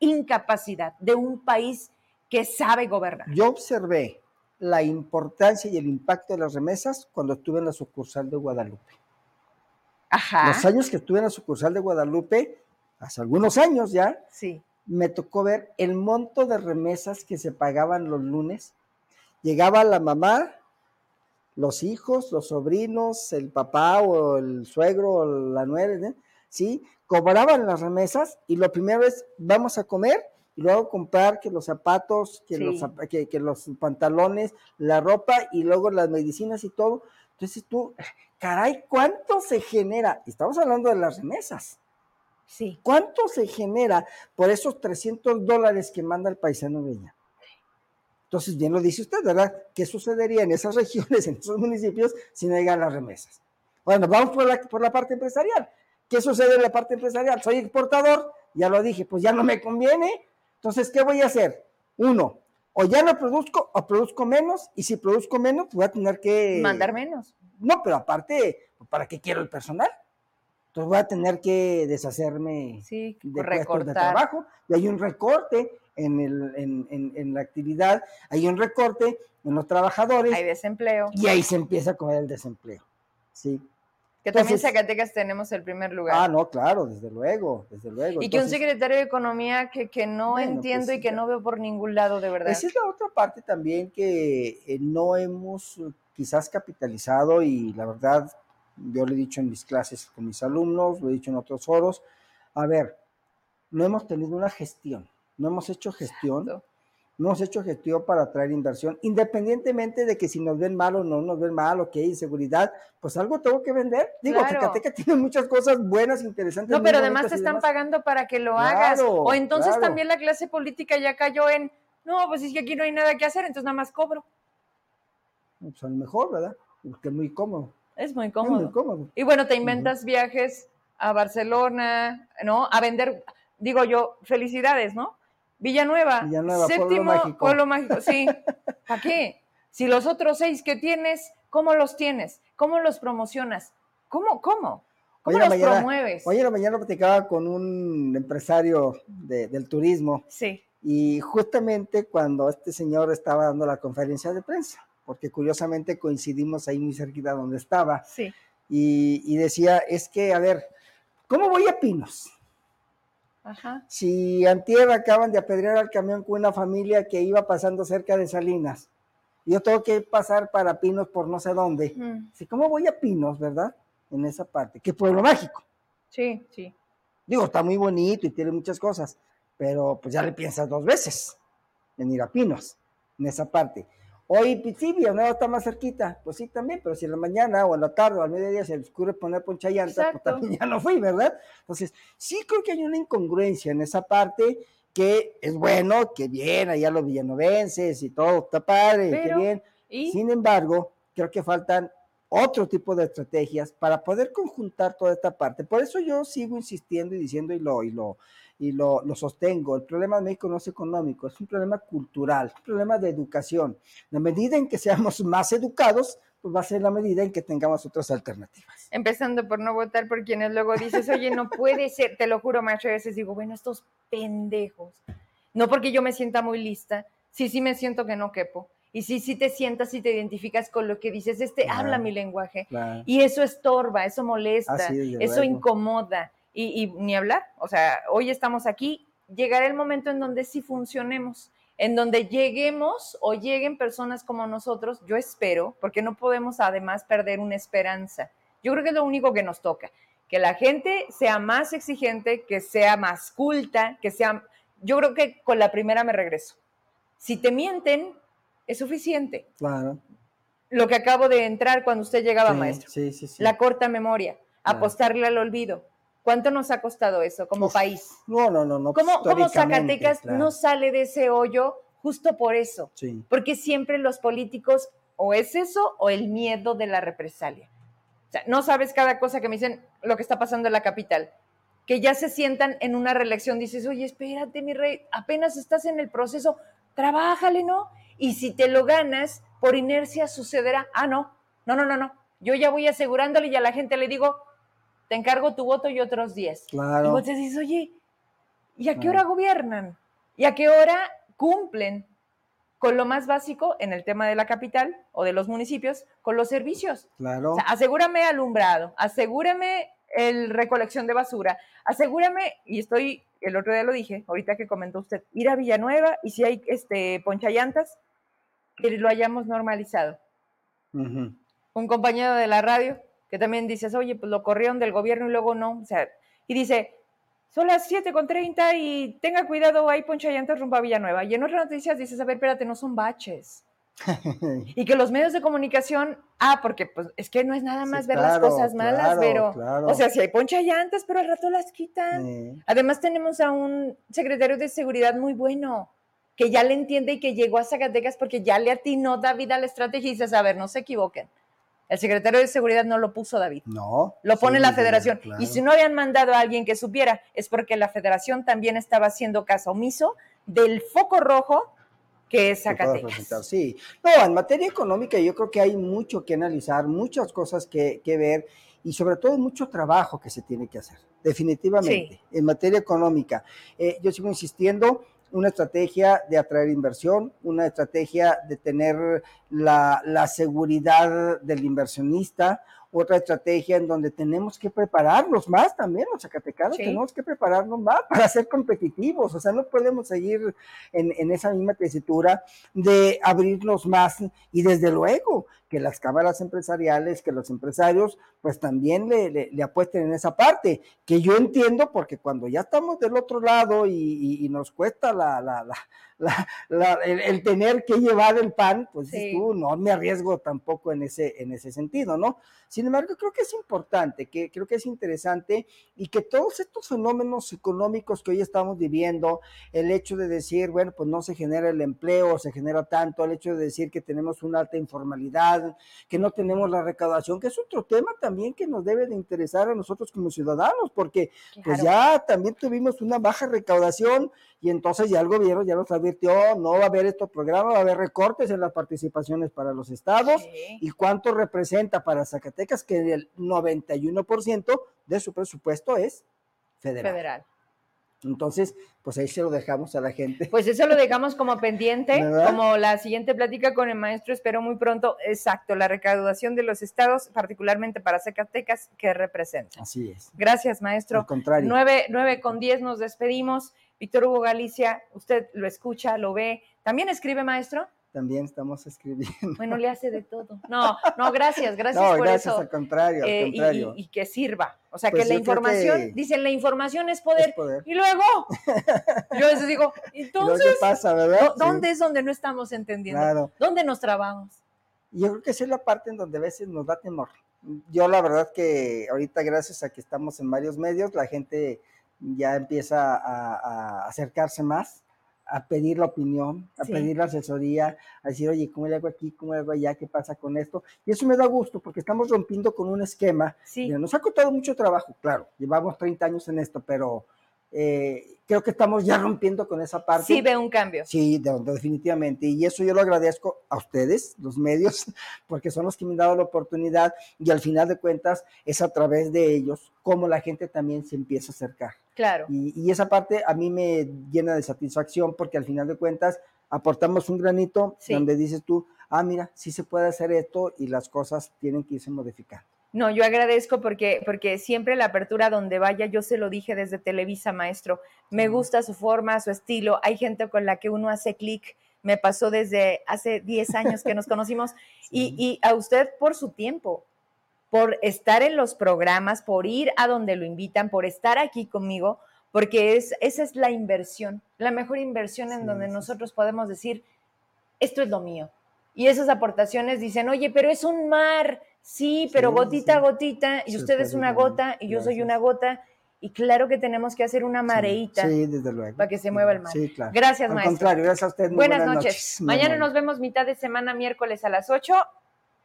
S1: incapacidad de un país que sabe gobernar.
S3: Yo observé la importancia y el impacto de las remesas cuando estuve en la sucursal de Guadalupe.
S1: Ajá.
S3: Los años que estuve en la sucursal de Guadalupe, hace algunos años ya,
S1: Sí.
S3: me tocó ver el monto de remesas que se pagaban los lunes. Llegaba la mamá, los hijos, los sobrinos, el papá o el suegro o la nuera, ¿sí? Cobraban las remesas y lo primero es, vamos a comer y luego comprar que los zapatos, que, los, que, que los pantalones, la ropa y luego las medicinas y todo. Entonces tú, caray, ¿cuánto se genera? Estamos hablando de las remesas.
S1: Sí.
S3: ¿Cuánto se genera por esos 300 dólares que manda el paisano Viña? Entonces, bien lo dice usted, ¿verdad? ¿Qué sucedería en esas regiones, en esos municipios, si no llegan las remesas? Bueno, vamos por la, por la parte empresarial. ¿Qué sucede en la parte empresarial? Soy exportador, ya lo dije, pues ya no me conviene. Entonces, ¿qué voy a hacer? Uno, o ya no produzco o produzco menos, y si produzco menos, pues voy a tener que...
S1: Mandar menos.
S3: No, pero aparte, ¿para qué quiero el personal? Entonces voy a tener que deshacerme
S1: sí,
S3: de puestos de trabajo. Y hay un recorte en, el, en, en, la actividad, hay un recorte en los trabajadores.
S1: Hay desempleo.
S3: Y ahí se empieza a comer el desempleo. Sí.
S1: Que también en Zacatecas tenemos el primer lugar.
S3: Ah, no, claro, desde luego, desde luego.
S1: Y que un secretario de Economía que, que no pues entiendo y que no veo por ningún lado, de verdad.
S3: Esa es la otra parte también que eh, no hemos quizás capitalizado y la verdad yo lo he dicho en mis clases con mis alumnos, lo he dicho en otros foros, a ver, no hemos tenido una gestión, no hemos hecho gestión, no hemos hecho gestión para traer inversión, independientemente de que si nos ven mal o no nos ven mal o que hay inseguridad, pues algo tengo que vender. Digo, claro. que tiene muchas cosas buenas, interesantes.
S1: No, pero además te están pagando para que lo hagas. O entonces también la clase política ya cayó en, no, pues es que aquí no hay nada que hacer, entonces nada más cobro.
S3: Pues a lo mejor, ¿verdad? Porque es muy cómodo.
S1: Es muy cómodo. Y bueno, te inventas viajes a Barcelona, ¿no? A vender, digo yo, felicidades, ¿no? Villanueva,
S3: Villanueva
S1: séptimo
S3: pueblo
S1: mágico. mágico, sí. ¿Para qué? Si los otros seis que tienes, ¿cómo los tienes? ¿Cómo los promocionas? ¿Cómo, cómo? ¿Cómo los promueves?
S3: Hoy en la mañana platicaba con un empresario del turismo.
S1: Sí.
S3: Y justamente cuando este señor estaba dando la conferencia de prensa, porque curiosamente coincidimos ahí muy cerquita donde estaba.
S1: Sí.
S3: Y, decía, es que, a ver, ¿cómo voy a Pinos?
S1: Ajá.
S3: Si antier acaban de apedrear al camión con una familia que iba pasando cerca de Salinas, yo tengo que pasar para Pinos por no sé dónde. ¿Cómo voy a Pinos, verdad? En esa parte. ¿Qué pueblo mágico?
S1: Sí, sí.
S3: Digo, está muy bonito y tiene muchas cosas, pero pues ya le piensas dos veces en ir a Pinos, en esa parte. Hoy Pizzibia, ¿no? Está más cerquita. Pues sí, también, pero si en la mañana o en la tarde o al mediodía se les ocurre poner poncha llanta, pues también ya no fui, ¿verdad? Entonces, sí creo que hay una incongruencia en esa parte que es bueno, que bien, allá los villanovenses y todo está padre, que bien. Sin embargo, creo que faltan otro tipo de estrategias para poder conjuntar toda esta parte. Por eso yo sigo insistiendo y diciendo y lo, y lo, y lo, sostengo. El problema de México no es económico, es un problema cultural, un problema de educación. La medida en que seamos más educados, pues va a ser la medida en que tengamos otras alternativas.
S1: Empezando por no votar por quienes luego dices, oye, no puede ser, te lo juro, macho, a veces digo, bueno, estos pendejos. No porque yo me sienta muy lista, sí, sí me siento que no quepo. Y sí, sí te sientas y te identificas con lo que dices, este habla mi lenguaje. Y eso estorba, eso molesta, eso incomoda y, ni hablar. O sea, hoy estamos aquí, llegará el momento en donde sí funcionemos, en donde lleguemos o lleguen personas como nosotros, yo espero, porque no podemos además perder una esperanza. Yo creo que es lo único que nos toca, que la gente sea más exigente, que sea más culta, que sea... Yo creo que con la primera me regreso. Si te mienten, es suficiente.
S3: Claro.
S1: Lo que acabo de entrar cuando usted llegaba, maestro.
S3: Sí, sí, sí.
S1: La corta memoria, apostarle al olvido, ¿Cuánto nos ha costado eso como país?
S3: No, no, no, no.
S1: ¿Cómo, cómo Zacatecas no sale de ese hoyo justo por eso?
S3: Sí.
S1: Porque siempre los políticos o es eso o el miedo de la represalia. O sea, no sabes cada cosa que me dicen lo que está pasando en la capital. Que ya se sientan en una reelección, dices, oye, espérate, mi rey, apenas estás en el proceso, trabájale, ¿no? Y si te lo ganas, por inercia sucederá, ah, no, no, no, no, no, yo ya voy asegurándole y a la gente le digo, te encargo tu voto y otros 10.
S3: Claro.
S1: Y vos dices, oye, ¿y a qué hora gobiernan? ¿Y a qué hora cumplen con lo más básico en el tema de la capital o de los municipios, con los servicios?
S3: Claro.
S1: O sea, asegúrame alumbrado, asegúrame el recolección de basura, asegúrame, y estoy, el otro día lo dije, ahorita que comentó usted, ir a Villanueva y si hay este ponchallantas, que lo hayamos normalizado. Un compañero de la radio que también dices, oye, pues lo corrieron del gobierno y luego no, o sea, y dice, son las 7.30 y tenga cuidado, hay ponchallantas rumbo a Villanueva. Y en otras noticias dices, a ver, espérate, no son baches. y que los medios de comunicación, ah, porque pues es que no es nada más ver las cosas malas, pero, o sea, si hay poncha llantas, pero al rato las quitan. Además tenemos a un secretario de seguridad muy bueno, que ya le entiende y que llegó a Zacatecas porque ya le atinó David a la estrategia y dices, a ver, no se equivoquen. El secretario de seguridad no lo puso David.
S3: No.
S1: Lo pone la federación. Y si no habían mandado a alguien que supiera, es porque la federación también estaba haciendo caso omiso del foco rojo que es Zacatecas.
S3: Sí, no, en materia económica yo creo que hay mucho que analizar, muchas cosas que, ver y sobre todo mucho trabajo que se tiene que hacer, definitivamente, en materia económica. Eh, yo sigo insistiendo, una estrategia de atraer inversión, una estrategia de tener la, la seguridad del inversionista, otra estrategia en donde tenemos que prepararnos más también, los zacatecanos, tenemos que prepararnos más para ser competitivos, o sea, no podemos seguir en, esa misma tesitura de abrirnos más y desde luego que las cámaras empresariales, que los empresarios, pues también le, apuesten en esa parte, que yo entiendo porque cuando ya estamos del otro lado y, nos cuesta la, la, la, el, tener que llevar el pan, pues tú, no me arriesgo tampoco en ese, en ese sentido, ¿no? Sin embargo, creo que es importante, que creo que es interesante y que todos estos fenómenos económicos que hoy estamos viviendo, el hecho de decir, bueno, pues no se genera el empleo, se genera tanto, el hecho de decir que tenemos una alta informalidad, que no tenemos la recaudación, que es otro tema también que nos debe de interesar a nosotros como ciudadanos, porque pues ya también tuvimos una baja recaudación y entonces ya el gobierno ya nos advirtió, no va a haber estos programas, va a haber recortes en las participaciones para los estados y cuánto representa para Zacatecas que el 91% de su presupuesto es federal. federal. Entonces, pues ahí se lo dejamos a la gente.
S1: Pues eso lo dejamos como pendiente, como la siguiente plática con el maestro, espero muy pronto, exacto, la recaudación de los estados, particularmente para Zacatecas, que representa.
S3: Así es.
S1: Gracias, maestro.
S3: Al contrario.
S1: 9, con 10 nos despedimos. Víctor Hugo Galicia, usted lo escucha, lo ve. ¿También escribe, maestro?
S3: También estamos escribiendo.
S1: Bueno, le hace de todo. No, no, gracias, gracias no, por
S3: gracias,
S1: eso.
S3: al contrario, al
S1: eh,
S3: contrario.
S1: Y, que sirva. O sea, que pues la información, dicen, la información es poder. Y luego, yo a veces digo, entonces,
S3: ¿qué pasa, verdad?
S1: ¿dónde es donde no estamos entendiendo? Claro. ¿Dónde nos trabamos?
S3: Yo creo que esa es la parte en donde a veces nos da temor. Yo la verdad que ahorita, gracias a que estamos en varios medios, la gente ya empieza a acercarse más a pedir la opinión, a pedir la asesoría, a decir, oye, ¿cómo le hago aquí? ¿Cómo le hago allá? ¿Qué pasa con esto? Y eso me da gusto porque estamos rompiendo con un esquema. Sí. Nos ha costado mucho trabajo, claro, llevamos 30 años en esto, pero eh, creo que estamos ya rompiendo con esa parte.
S1: Sí, ve un cambio.
S3: Sí, definitivamente. Y eso yo lo agradezco a ustedes, los medios, porque son los que me han dado la oportunidad y al final de cuentas es a través de ellos como la gente también se empieza a acercar.
S1: Claro.
S3: Y, esa parte a mí me llena de satisfacción porque al final de cuentas aportamos un granito donde dices tú, ah, mira, sí se puede hacer esto y las cosas tienen que irse modificando.
S1: No, yo agradezco porque, porque siempre la apertura donde vaya, yo se lo dije desde Televisa, maestro, me gusta su forma, su estilo, hay gente con la que uno hace clic, me pasó desde hace 10 años que nos conocimos, y, y, a usted por su tiempo, por estar en los programas, por ir a donde lo invitan, por estar aquí conmigo, porque es, esa es la inversión, la mejor inversión en donde nosotros podemos decir, esto es lo mío. Y esas aportaciones dicen, oye, pero es un mar, Sí, pero gotita a gotita, y usted es una gota y yo soy una gota, y claro que tenemos que hacer una mareita.
S3: Sí, desde luego.
S1: Para que se mueva el mar.
S3: Sí, claro.
S1: Gracias,
S3: Al
S1: maestro.
S3: contrario, gracias a usted.
S1: buenas, noches. Mañana nos vemos mitad de semana, miércoles a las 8.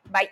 S1: Bye.